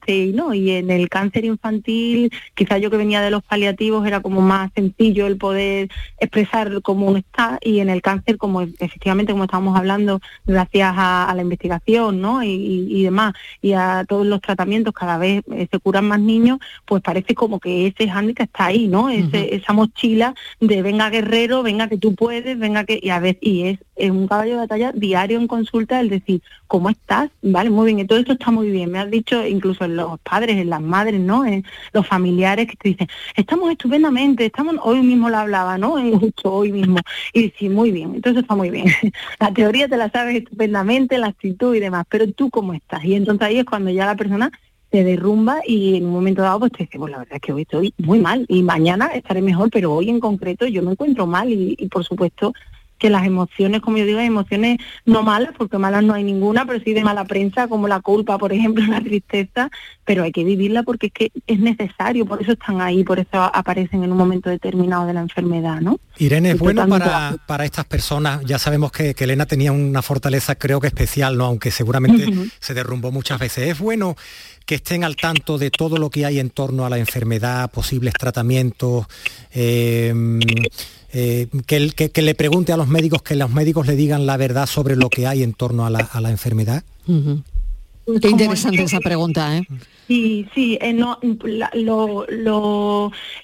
K: y ¿no? Y en el cáncer infantil, quizás yo que venía de los paliativos era como más sencillo el poder expresar cómo uno está y en el cáncer, como efectivamente como estábamos hablando, gracias a, la investigación, ¿no? Y, demás, y a todos los tratamientos cada vez eh, se curan más niños, pues parece como que ese hándicap está ahí, ¿no? Esa mochila de venga guerrero, venga que tú puedes, venga que... Y a veces, y es, es un caballo de batalla diario en consulta el decir, ¿cómo estás? Vale, muy bien, y todo esto está muy bien. Me has dicho incluso en los padres, en las madres, ¿no? En los familiares que te dicen, estamos estupendamente, estamos, hoy mismo lo hablaba, ¿no? (laughs) Justo hoy mismo. Y sí, muy bien, entonces está muy bien. (laughs) la teoría te la sabes estupendamente, la actitud y demás, pero tú cómo estás. Y entonces ahí es cuando ya la persona se derrumba y en un momento dado pues te dice, pues la verdad es que hoy estoy muy mal y mañana estaré mejor, pero hoy en concreto yo me encuentro mal y, y por supuesto que las emociones, como yo digo, emociones no malas, porque malas no hay ninguna, pero sí de mala prensa, como la culpa, por ejemplo, (laughs) la tristeza, pero hay que vivirla porque es que es necesario, por eso están ahí, por eso aparecen en un momento determinado de la enfermedad, ¿no?
G: Irene, es bueno para, para, estas personas, ya sabemos que, Elena tenía una fortaleza creo que especial, ¿no? Aunque seguramente se derrumbó muchas veces. Es bueno que estén al tanto de todo lo que hay en torno a la enfermedad, posibles tratamientos, eh, eh, que, le pregunte a los médicos, que los médicos le digan la verdad sobre lo que hay en torno a la, enfermedad?
A: Qué interesante esa pregunta, ¿eh?
K: Sí, sí, eh, no, la,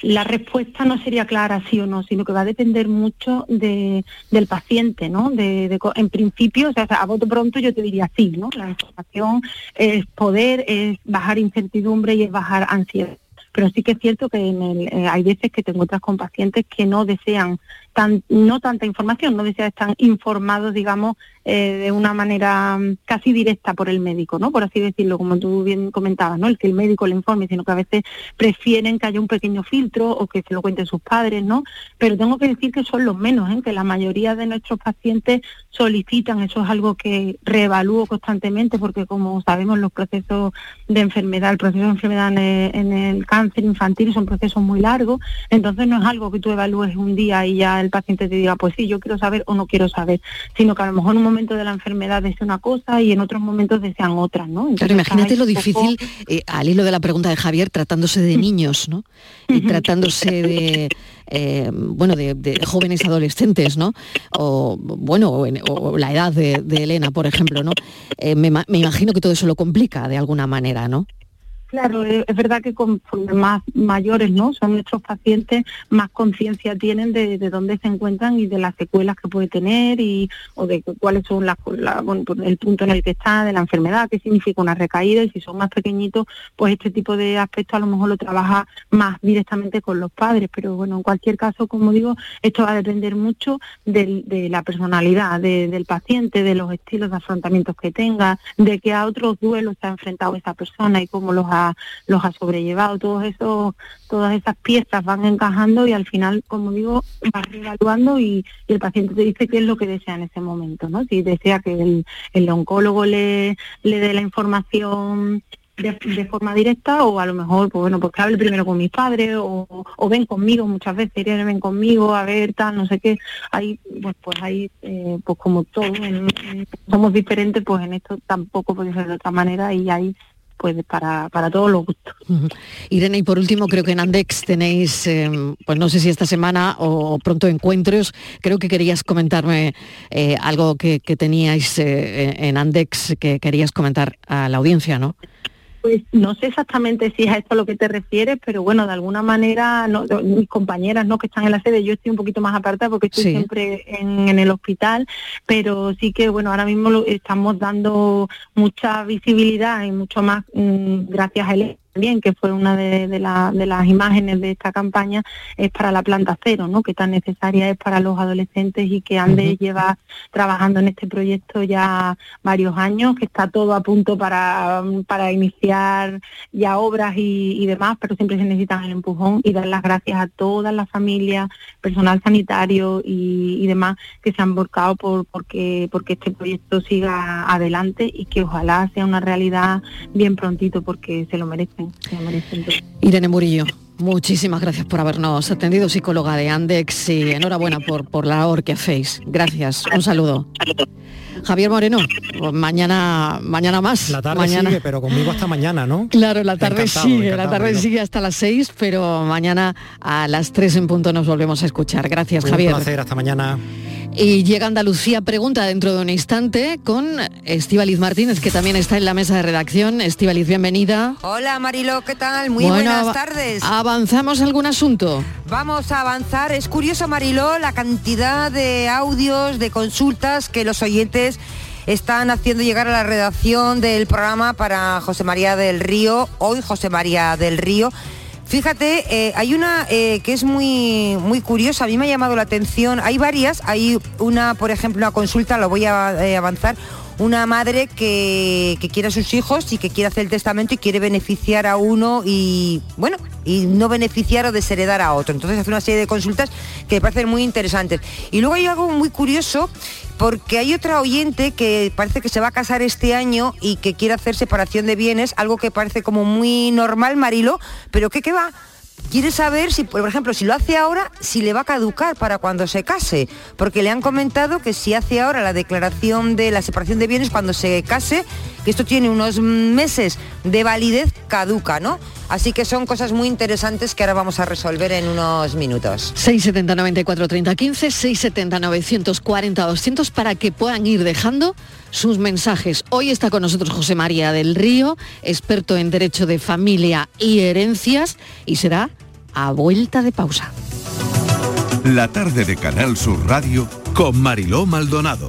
K: la respuesta no sería clara sí o no, sino que va a depender mucho de, del paciente, ¿no? De, en principio, o sea, a voto pronto yo te diría sí, ¿no? La información es poder, es bajar incertidumbre y es bajar ansiedad pero sí que es cierto que en el, eh, hay veces que te encuentras con pacientes que no desean tan, no tanta información, no desean estar informados, digamos, eh, de una manera mm, casi directa por el médico, ¿no? Por así decirlo, como tú bien comentabas, ¿no? El que el médico le informe, sino que a veces prefieren que haya un pequeño filtro o que se lo cuenten sus padres, ¿no? Pero tengo que decir que son los menos, ¿eh? que la mayoría de nuestros pacientes solicitan, eso es algo que reevalúo constantemente porque como sabemos los procesos de enfermedad, el proceso de enfermedad en el, cáncer infantil son procesos muy largos, entonces no es algo que tú evalúes un día y ya el paciente te diga, pues sí, yo quiero saber o no quiero saber, sino que a lo mejor en un momento de la enfermedad desea una cosa y en otros momentos desean otras, ¿no?
A: claro, imagínate lo difícil, eh, al hilo de la pregunta de Javier, tratándose de (laughs) niños, ¿no? Y tratándose de, eh, bueno, de, jóvenes adolescentes, ¿no? O, bueno, o, la edad de, Elena, por ejemplo, ¿no? Eh, me, me imagino que todo eso lo complica de alguna manera, ¿no?
K: Claro, es, verdad que conforme más mayores no son nuestros pacientes, más conciencia tienen de, dónde se encuentran y de las secuelas que puede tener y o de cuáles son las, pues el punto en el que está de la enfermedad, qué significa una recaída y si son más pequeñitos, pues este tipo de aspectos a lo mejor lo trabaja más directamente con los padres. Pero bueno, en cualquier caso, como digo, esto va a depender mucho de la personalidad del paciente, de los estilos de afrontamientos que tenga, de que a otros duelos se ha enfrentado esa persona y cómo los ha los ha sobrellevado, todos esos, todas esas piezas van encajando y al final, como digo, vas reevaluando y, el paciente te dice qué es lo que desea en ese momento, ¿no? Si desea que el, el oncólogo le, le dé la información de, forma directa o a lo mejor, pues bueno, pues que hable primero con mis padres o, ven conmigo, muchas veces ven conmigo a ver tal, no sé qué. Ahí, pues, pues ahí, eh, pues como todos somos diferentes, pues en esto tampoco puede ser de otra manera y ahí pues para, todos los gustos.
A: Irene, y por último, creo que en Andex tenéis, em, pues no sé si esta semana o pronto encuentros, creo que querías comentarme eh, algo que, que teníais eh, en Andex que querías comentar a la audiencia, ¿no?
K: Pues no sé exactamente si es a esto a lo que te refieres, pero bueno, de alguna manera mis compañeras no que están en la sede, yo estoy un poquito más apartada porque estoy siempre en, el hospital, pero sí que bueno, ahora mismo lo, estamos dando mucha visibilidad y mucho más mm, gracias a él también, que fue una de, las imágenes de esta campaña, es para la planta cero, ¿no? que tan necesaria es para los adolescentes y que Andes lleva trabajando en este proyecto ya varios años, que está todo a punto para, para iniciar ya obras y, demás, pero siempre se necesitan el empujón y dar las gracias a todas las familias, personal sanitario y, demás que se han volcado por porque, porque este proyecto siga adelante y que ojalá sea una realidad bien prontito porque se lo merece.
A: Irene Murillo. Muchísimas gracias por habernos atendido, psicóloga de Andex, y enhorabuena por, por la labor que hacéis. Gracias, un saludo. Javier Moreno, pues mañana, mañana más.
G: La tarde
A: mañana.
G: sigue, pero conmigo hasta mañana, ¿no?
A: Claro, la tarde sigue, la tarde sigue hasta las seis, pero mañana a las tres en punto nos volvemos a escuchar. Gracias, Javier.
G: Un placer, hasta mañana.
A: Y llega Andalucía Pregunta dentro de un instante con Estíbaliz Martínez, que también está en la mesa de redacción. Estíbaliz, bienvenida.
L: Hola Marilo, ¿qué tal? Muy buenas tardes.
A: ¿Avanzamos algún asunto?
L: Vamos a avanzar. Es curioso, Marilo, la cantidad de audios, de consultas que los oyentes están haciendo llegar a la redacción del programa para José María del Río, hoy José María del Río Fíjate, eh, hay una eh, que es muy, muy curiosa, a mí me ha llamado la atención, hay varias, hay una, por ejemplo, una consulta, lo voy a eh, avanzar, una madre que, quiere a sus hijos y que quiere hacer el testamento y quiere beneficiar a uno y, bueno, y no beneficiar o desheredar a otro. Entonces hace una serie de consultas que me parecen muy interesantes. Y luego hay algo muy curioso porque hay otra oyente que parece que se va a casar este año y que quiere hacer separación de bienes, algo que parece como muy normal, Marilo, pero que qué va quiere saber si, por ejemplo, si lo hace ahora, si le va a caducar para cuando se case, porque le han comentado que si hace ahora la declaración de la separación de bienes cuando se case, que esto tiene unos meses de validez, caduca, ¿no? Así que son cosas muy interesantes que ahora vamos a resolver en unos minutos.
A: 670 94 30 15, 670 940 200 para que puedan ir dejando sus mensajes. Hoy está con nosotros José María del Río, experto en Derecho de Familia y Herencias, y será a vuelta de pausa.
I: La tarde de Canal Sur Radio con Mariló Maldonado.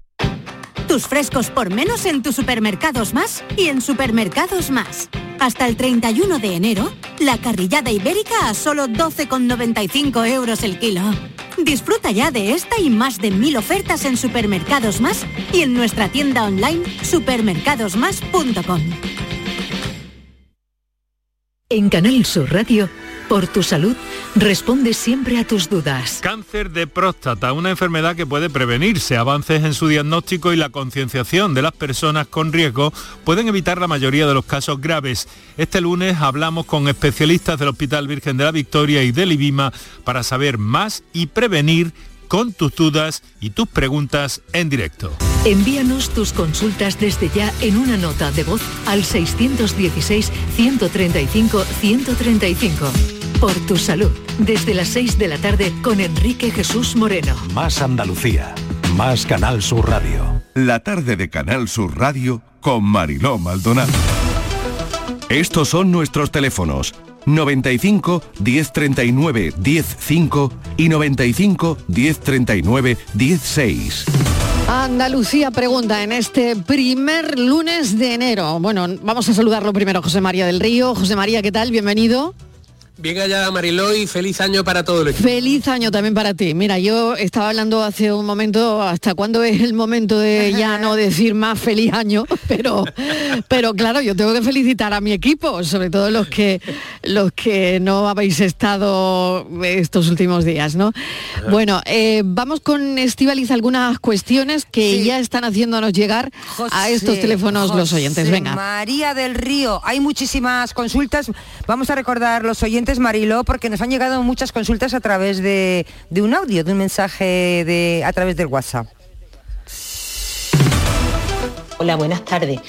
M: Tus frescos por menos en tus supermercados más y en supermercados más. Hasta el 31 de enero, la carrillada ibérica a solo 12,95 euros el kilo. Disfruta ya de esta y más de mil ofertas en Supermercados Más y en nuestra tienda online supermercadosmás.com.
N: En Canal Sur Radio, por tu salud, responde siempre a tus dudas.
O: Cáncer de próstata, una enfermedad que puede prevenirse. Avances en su diagnóstico y la concienciación de las personas con riesgo pueden evitar la mayoría de los casos graves. Este lunes hablamos con especialistas del Hospital Virgen de la Victoria y del IBIMA para saber más y prevenir con tus dudas y tus preguntas en directo.
N: Envíanos tus consultas desde ya en una nota de voz al 616-135-135. Por tu salud, desde las 6 de la tarde con Enrique Jesús Moreno.
I: Más Andalucía, más Canal Sur Radio. La tarde de Canal Sur Radio con Mariló Maldonado. Estos son nuestros teléfonos 95 1039 105 y 95 1039 16.
A: Andalucía pregunta en este primer lunes de enero. Bueno, vamos a saludarlo primero a José María del Río. José María, ¿qué tal? Bienvenido.
P: Bien allá Mariló y feliz año para todo el equipo.
A: Feliz año también para ti. Mira, yo estaba hablando hace un momento hasta cuándo es el momento de ya no (laughs) decir más feliz año, (laughs) pero pero claro, yo tengo que felicitar a mi equipo, sobre todo los que los que no habéis estado estos últimos días, ¿no? Bueno, eh, vamos con Estivaliz algunas cuestiones que ya están haciéndonos llegar a estos teléfonos los oyentes. Venga.
L: María del Río, hay muchísimas consultas. Vamos a recordar los oyentes, Mariló, porque nos han llegado muchas consultas a través de, un audio, de un mensaje de, a través del WhatsApp.
Q: Hola, buenas tardes.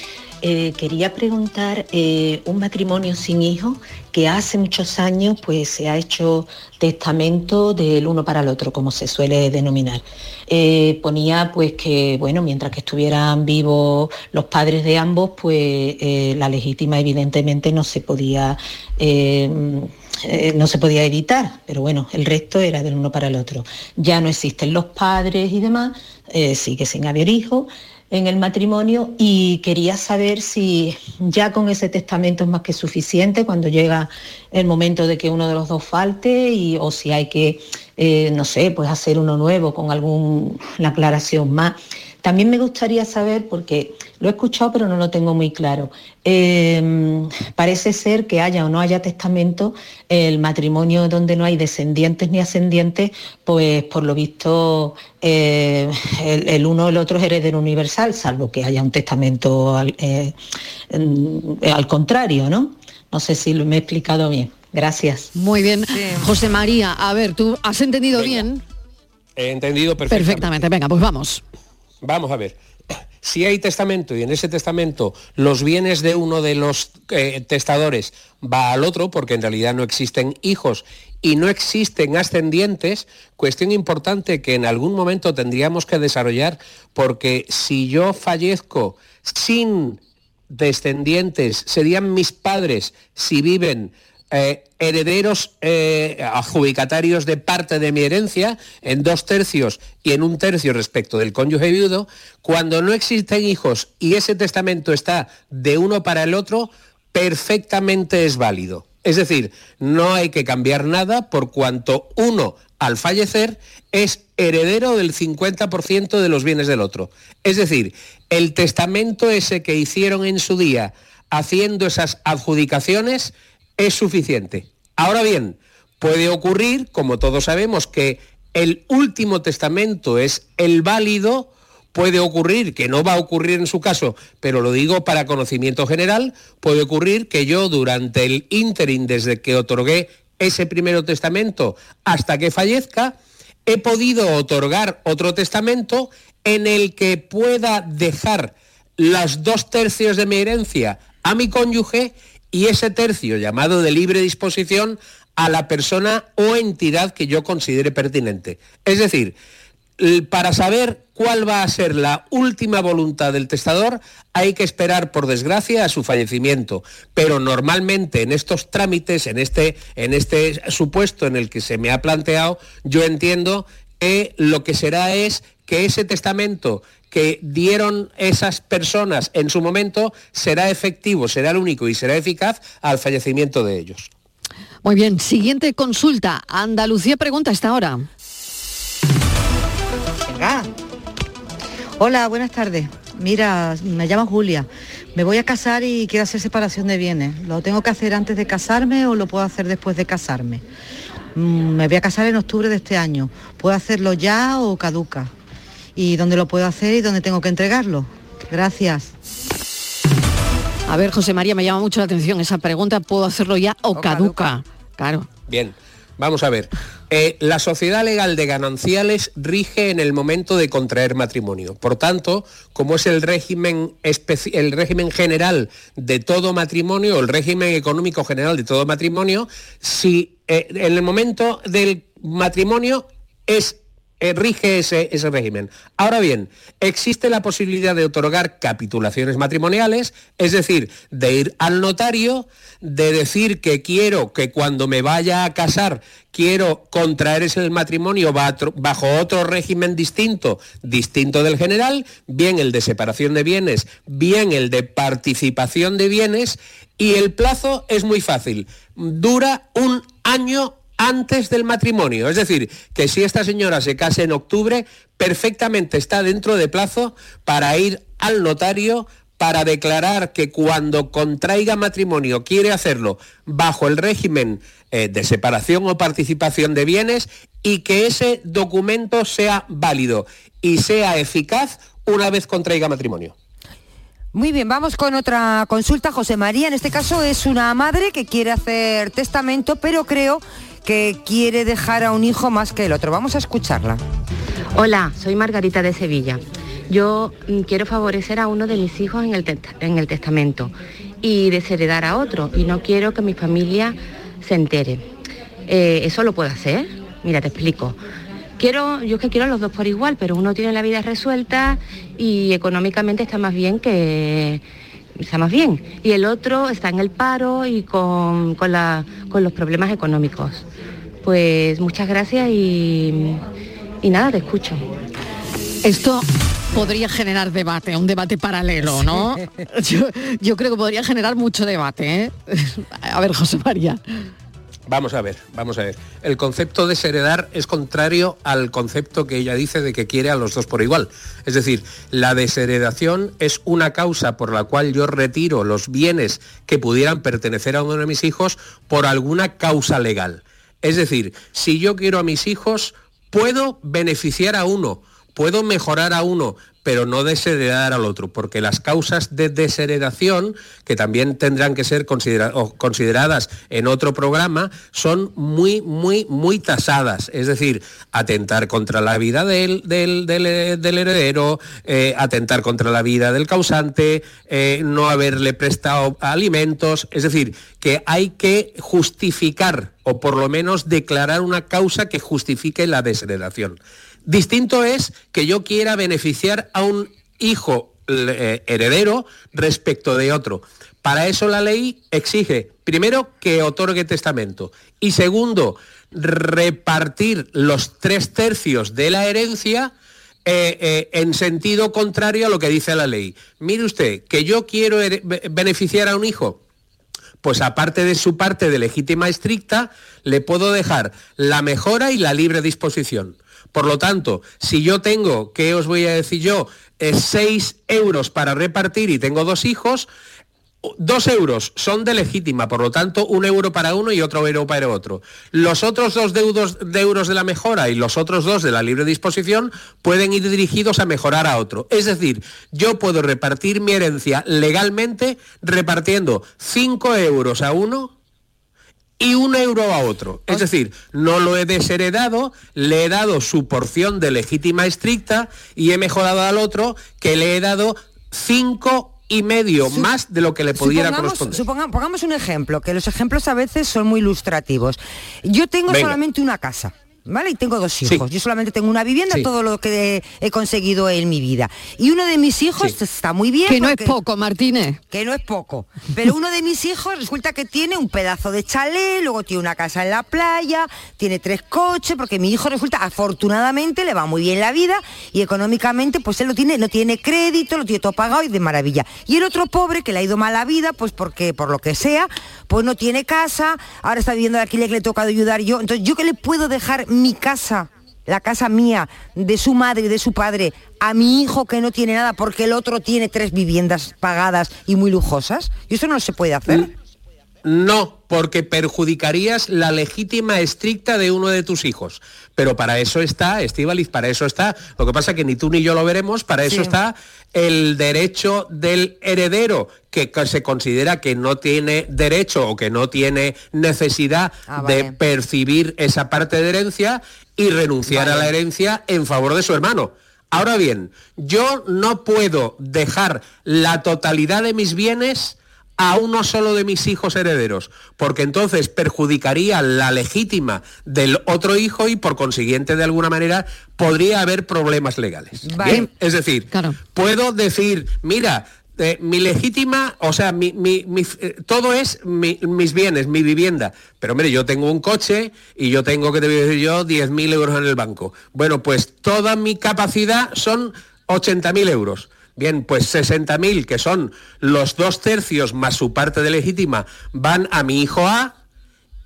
Q: Eh, quería preguntar, eh, un matrimonio sin hijos que hace muchos años pues se ha hecho testamento del uno para el otro, como se suele denominar. Eh, ponía pues que, bueno, mientras que estuvieran vivos los padres de ambos, pues la legítima evidentemente no se podía eh, no se podía evitar, pero bueno, el resto era del uno para el otro. Ya no existen los padres y demás, eh, sigue sin haber hijos en el matrimonio y quería saber si ya con ese testamento es más que suficiente cuando llega el momento de que uno de los dos falte y, o si hay que, eh, no sé, pues hacer uno nuevo con alguna aclaración más. También me gustaría saber, porque lo he escuchado pero no lo tengo muy claro, eh, parece ser que haya o no haya testamento, el matrimonio donde no hay descendientes ni ascendientes, pues por lo visto eh, el, el uno o el otro es heredero universal, salvo que haya un testamento al, eh, en- al contrario, ¿no? No sé si lo me he explicado bien. Gracias.
A: Muy bien. José María, a ver, ¿tú has entendido bien?
P: He entendido perfectamente.
A: Perfectamente, venga, pues vamos.
P: Vamos a ver. Si hay testamento y en ese testamento los bienes de uno de los eh, testadores va al otro, porque en realidad no existen hijos y no existen ascendientes, cuestión importante que en algún momento tendríamos que desarrollar, porque si yo fallezco sin descendientes, serían mis padres si viven eh, herederos eh, adjudicatarios de parte de mi herencia en dos tercios y en un tercio respecto del cónyuge viudo, cuando no existen hijos y ese testamento está de uno para el otro, perfectamente es válido. Es decir, no hay que cambiar nada por cuanto uno al fallecer es heredero del 50% de los bienes del otro. Es decir, el testamento ese que hicieron en su día haciendo esas adjudicaciones es suficiente. Ahora bien, puede ocurrir, como todos sabemos, que el último testamento es el válido, puede ocurrir, que no va a ocurrir en su caso, pero lo digo para conocimiento general, puede ocurrir que yo durante el ínterin desde que otorgué ese primer testamento hasta que fallezca, he podido otorgar otro testamento en el que pueda dejar las dos tercios de mi herencia a mi cónyuge y ese tercio llamado de libre disposición a la persona o entidad que yo considere pertinente. Es decir, para saber cuál va a ser la última voluntad del testador, hay que esperar, por desgracia, a su fallecimiento. Pero normalmente en estos trámites, en este, en este supuesto en el que se me ha planteado, yo entiendo que lo que será es que ese testamento que dieron esas personas en su momento será efectivo, será el único y será eficaz al fallecimiento de ellos.
A: Muy bien, siguiente consulta. Andalucía pregunta a esta hora.
R: Venga. Hola, buenas tardes. Mira, me llamo Julia. Me voy a casar y quiero hacer separación de bienes. ¿Lo tengo que hacer antes de casarme o lo puedo hacer después de casarme? Mm, me voy a casar en octubre de este año. ¿Puedo hacerlo ya o caduca? ¿Y dónde lo puedo hacer y dónde tengo que entregarlo? Gracias.
A: A ver, José María, me llama mucho la atención esa pregunta. ¿Puedo hacerlo ya o, caduca? Claro.
P: Bien, vamos a ver. Eh, la sociedad legal de gananciales rige en el momento de contraer matrimonio. Por tanto, como es el régimen, el régimen general de todo matrimonio, el régimen económico general de todo matrimonio, si eh, en el momento del matrimonio es eh, rige ese, ese régimen. Ahora bien, existe la posibilidad de otorgar capitulaciones matrimoniales, es decir, de ir al notario, de decir que quiero que cuando me vaya a casar quiero contraer ese matrimonio bajo otro régimen distinto, distinto del general, bien el de separación de bienes, bien el de participación de bienes, y el plazo es muy fácil, dura un año antes del matrimonio. Es decir, que si esta señora se casa en octubre, perfectamente está dentro de plazo para ir al notario para declarar que cuando contraiga matrimonio quiere hacerlo bajo el régimen eh, de separación o participación de bienes y que ese documento sea válido y sea eficaz una vez contraiga matrimonio.
L: Muy bien, vamos con otra consulta, José María. En este caso es una madre que quiere hacer testamento, pero creo que quiere dejar a un hijo más que el otro. Vamos a escucharla.
S: Hola, soy Margarita de Sevilla. Yo mm, quiero favorecer a uno de mis hijos en el, en el testamento y desheredar a otro y no quiero que mi familia se entere. Eh, ¿Eso lo puedo hacer? Mira, te explico. Quiero, yo es que quiero los dos por igual, pero uno tiene la vida resuelta y económicamente está más bien que, está más bien. Y el otro está en el paro y con, con, con los problemas económicos. Pues muchas gracias y, y nada, te escucho.
A: Esto podría generar debate, un debate paralelo, ¿no? (laughs) Yo, creo que podría generar mucho debate. ¿eh? (laughs) A ver, José María.
P: Vamos a ver, vamos a ver. El concepto de desheredar es contrario al concepto que ella dice de que quiere a los dos por igual. Es decir, la desheredación es una causa por la cual yo retiro los bienes que pudieran pertenecer a uno de mis hijos por alguna causa legal. Es decir, si yo quiero a mis hijos, puedo beneficiar a uno, puedo mejorar a uno, pero no desheredar al otro, porque las causas de desheredación, que también tendrán que ser consideradas en otro programa, son muy, muy, muy tasadas. Es decir, atentar contra la vida del, del, heredero, eh, atentar contra la vida del causante, eh, no haberle prestado alimentos. Es decir, que hay que justificar o por lo menos declarar una causa que justifique la desheredación. Distinto es que yo quiera beneficiar a un hijo eh, heredero respecto de otro. Para eso la ley exige, primero, que otorgue testamento y segundo, repartir los tres tercios de la herencia eh, eh, en sentido contrario a lo que dice la ley. Mire usted, que yo quiero beneficiar a un hijo, pues aparte de su parte de legítima estricta, le puedo dejar la mejora y la libre disposición. Por lo tanto, si yo tengo, ¿qué os voy a decir yo? 6 euros para repartir y tengo dos hijos, dos euros son de legítima, por lo tanto, un euro para uno y otro euro para otro. Los otros dos deudos, de euros de la mejora y los otros dos de la libre disposición pueden ir dirigidos a mejorar a otro. Es decir, yo puedo repartir mi herencia legalmente repartiendo 5 euros a uno y un euro a otro. Es decir, no lo he desheredado, le he dado su porción de legítima estricta y he mejorado al otro que le he dado cinco y medio más de lo que le pudiera corresponder.
L: pongamos un ejemplo, que los ejemplos a veces son muy ilustrativos. Yo tengo solamente una casa. ¿Vale? Y tengo dos hijos. Yo solamente tengo una vivienda, todo lo que he, conseguido en mi vida. Y uno de mis hijos está muy bien.
A: Que no es poco, Martínez.
L: Que no es poco. Pero uno de mis hijos resulta que tiene un pedazo de chalet, luego tiene una casa en la playa, tiene tres coches, porque mi hijo resulta, afortunadamente, le va muy bien la vida y económicamente, pues él lo tiene, no tiene crédito, lo tiene todo pagado y de maravilla. Y el otro pobre que le ha ido mal la vida, pues porque, por lo que sea, pues no tiene casa, ahora está viviendo de alquiler que le he tocado ayudar yo. Entonces, ¿yo qué le puedo dejar mi casa? la casa mía, de su madre y de su padre, a mi hijo que no tiene nada porque el otro tiene tres viviendas pagadas y muy lujosas? ¿Y eso no se puede hacer?
P: No, porque perjudicarías la legítima estricta de uno de tus hijos. Pero para eso está, Estivaliz, para eso está. Lo que pasa es que ni tú ni yo lo veremos, para eso está el derecho del heredero, que se considera que no tiene derecho o que no tiene necesidad
L: Ah,
P: de percibir esa parte de herencia y renunciar a la herencia en favor de su hermano. Ahora bien, yo no puedo dejar la totalidad de mis bienes a uno solo de mis hijos herederos, porque entonces perjudicaría la legítima del otro hijo y por consiguiente de alguna manera podría haber problemas legales.
A: Vale.
P: Es decir, puedo decir, mira, eh, mi legítima, o sea, mi, mi- mi- eh, todo es mi- mis bienes, mi vivienda. Pero mire, yo tengo un coche y yo tengo que te voy a decir yo 10.000 euros en el banco. Bueno, pues toda mi capacidad son 80.000 euros. Bien, pues 60.000, que son los dos tercios más su parte de legítima, van a mi hijo A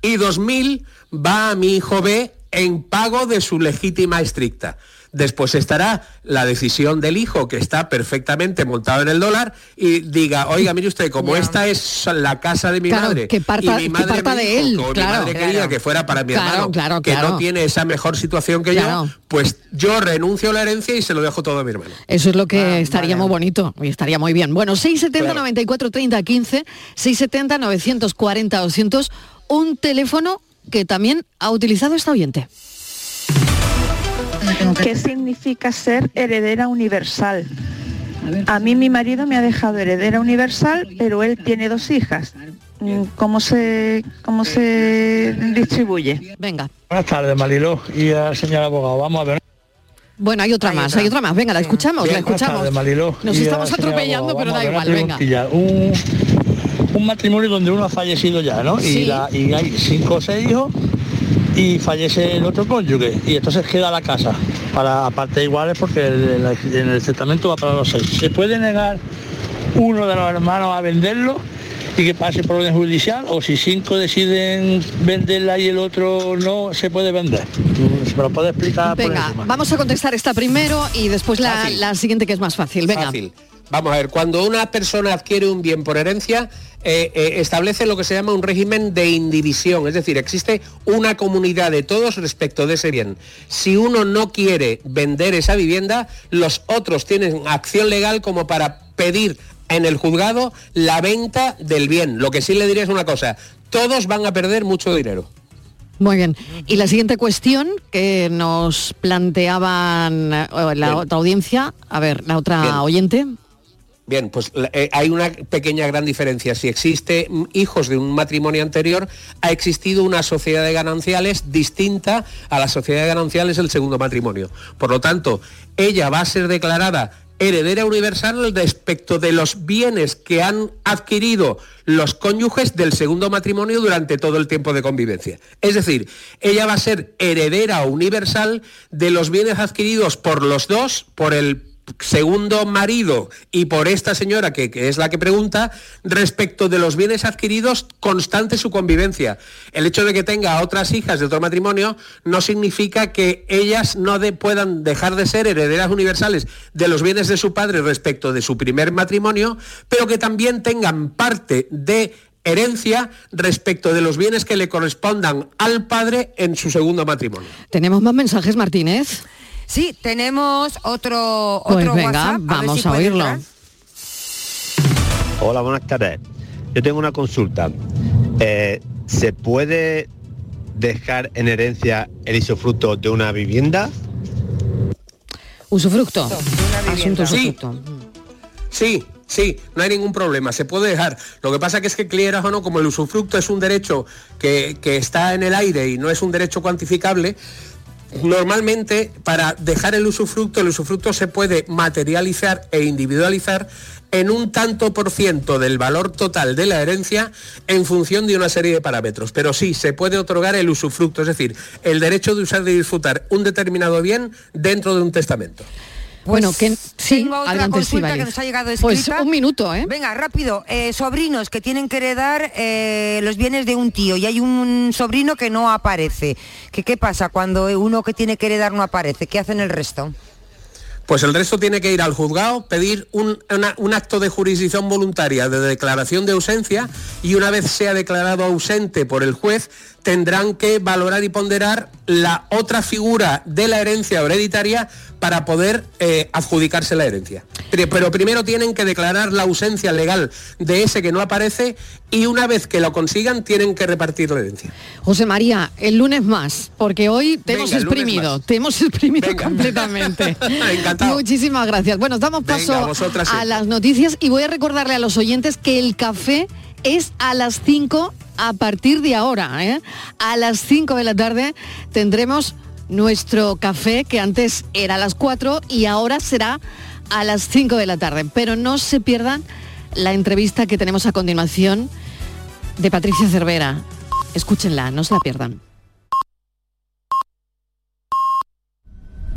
P: y 2.000 va a mi hijo B en pago de su legítima estricta. Después estará la decisión del hijo que está perfectamente montado en el dólar y diga, oiga, mire usted, como esta es la casa de mi
A: Claro,
P: madre
A: que parta-
P: y mi
A: que
P: madre
A: parta
P: me
A: de él,
P: o
A: claro,
P: mi madre
A: claro.
P: quería que fuera para mi
A: Claro,
P: hermano,
A: claro,
P: que
A: claro.
P: no tiene esa mejor situación que
A: Claro.
P: yo, pues yo renuncio a la herencia y se lo dejo todo a mi hermano.
A: Eso es lo que estaría muy bonito y estaría muy bien. Bueno, 670
P: Claro.
A: 94 30 15, 670 940 200, un teléfono que también ha utilizado esta oyente.
T: ¿Qué significa ser heredera universal? A mí mi marido me ha dejado heredera universal, pero él tiene dos hijas. ¿Cómo se, cómo se distribuye?
A: Venga.
U: Buenas tardes, Mariló y al señor abogado. Vamos a ver.
A: Bueno, hay otra más, hay otra más. Venga, la escuchamos, la
U: Bien,
A: escuchamos.
U: tardes, Mariló
A: Nos estamos atropellando,
U: abogado.
A: pero da igual, venga.
U: Un, un matrimonio donde uno ha fallecido ya, ¿no?
A: Sí.
U: Y, la- y hay cinco o seis hijos y fallece el otro cónyuge. Y entonces queda la casa. Para partes iguales porque en el testamento va para los seis. ¿Se puede negar uno de los hermanos a venderlo y que pase por orden judicial o si cinco deciden venderla y el otro no se puede vender? ¿Se me lo puede explicar por
A: Venga,
U: encima?
A: vamos a contestar esta primero y después la, la siguiente que es más fácil. Venga.
P: Fácil. Vamos a ver, cuando una persona adquiere un bien por herencia, eh, eh, establece lo que se llama un régimen de indivisión, es decir, existe una comunidad de todos respecto de ese bien. Si uno no quiere vender esa vivienda, los otros tienen acción legal como para pedir en el juzgado la venta del bien. Lo que sí le diré es una cosa, todos van a perder mucho dinero.
A: Muy bien. Y la siguiente cuestión que nos planteaban eh, la
P: Bien.
A: otra audiencia, a ver, la otra
P: Bien.
A: oyente.
P: Bien, pues eh, hay una pequeña gran diferencia. Si existe mm, hijos de un matrimonio anterior, ha existido una sociedad de gananciales distinta a la sociedad de gananciales del segundo matrimonio. Por lo tanto, ella va a ser declarada heredera universal respecto de los bienes que han adquirido los cónyuges del segundo matrimonio durante todo el tiempo de convivencia. Es decir, ella va a ser heredera universal de los bienes adquiridos por los dos, por el segundo marido y por esta señora que, es la que pregunta respecto de los bienes adquiridos constante su convivencia. El hecho de que tenga otras hijas de otro matrimonio no significa que ellas no de- puedan dejar de ser herederas universales de los bienes de su padre respecto de su primer matrimonio, pero que también tengan parte de herencia respecto de los bienes que le correspondan al padre en su segundo matrimonio.
A: Tenemos más mensajes, Martínez.
L: Sí, tenemos otro,
A: Pues
L: otro
A: venga,
L: WhatsApp.
A: vamos
L: si
A: a oírlo.
L: entrar.
V: Hola, buenas tardes. Yo tengo una consulta. Eh, ¿Se puede dejar en herencia el isofruto de una vivienda?
A: Usufructo. Asunto
P: Sí.
A: usufructo.
P: Sí, sí, no hay ningún problema, se puede dejar. Lo que pasa que es que quieras o no, como el usufructo es un derecho que, que está en el aire y no es un derecho cuantificable, Normalmente, para dejar el usufructo, el usufructo se puede materializar e individualizar en un tanto por ciento del valor total de la herencia en función de una serie de parámetros. Pero sí, se puede otorgar el usufructo, es decir, el derecho de usar y disfrutar un determinado bien dentro de un testamento.
A: Bueno, que sí,
L: Tengo otra
A: adelante,
L: consulta que nos ha llegado
A: Pues
L: escrita.
A: un minuto, ¿eh?
L: Venga, rápido. Eh, sobrinos que tienen que heredar eh, los bienes de un tío y hay un sobrino que no aparece. ¿Qué, ¿Qué pasa cuando uno que tiene que heredar no aparece? ¿Qué hacen el resto?
P: Pues el resto tiene que ir al juzgado, pedir un, una- un acto de jurisdicción voluntaria de declaración de ausencia y una vez sea declarado ausente por el juez, tendrán que valorar y ponderar la otra figura de la herencia hereditaria para poder eh, adjudicarse la herencia. Pero, primero tienen que declarar la ausencia legal de ese que no aparece y una vez que lo consigan tienen que repartir la herencia.
A: José María, el lunes más, porque hoy te
P: Venga,
A: hemos exprimido, te hemos exprimido completamente. (laughs)
P: Encantado.
A: Muchísimas gracias. Bueno, damos
P: Venga,
A: paso a las noticias y voy a recordarle a los oyentes que el café es a las 5 a partir de ahora. ¿eh? A las 5 de la tarde tendremos nuestro café que antes era a las 4 y ahora será a las 5 de la tarde. Pero no se pierdan la entrevista que tenemos a continuación de Patricia Cervera. Escúchenla, no se la pierdan.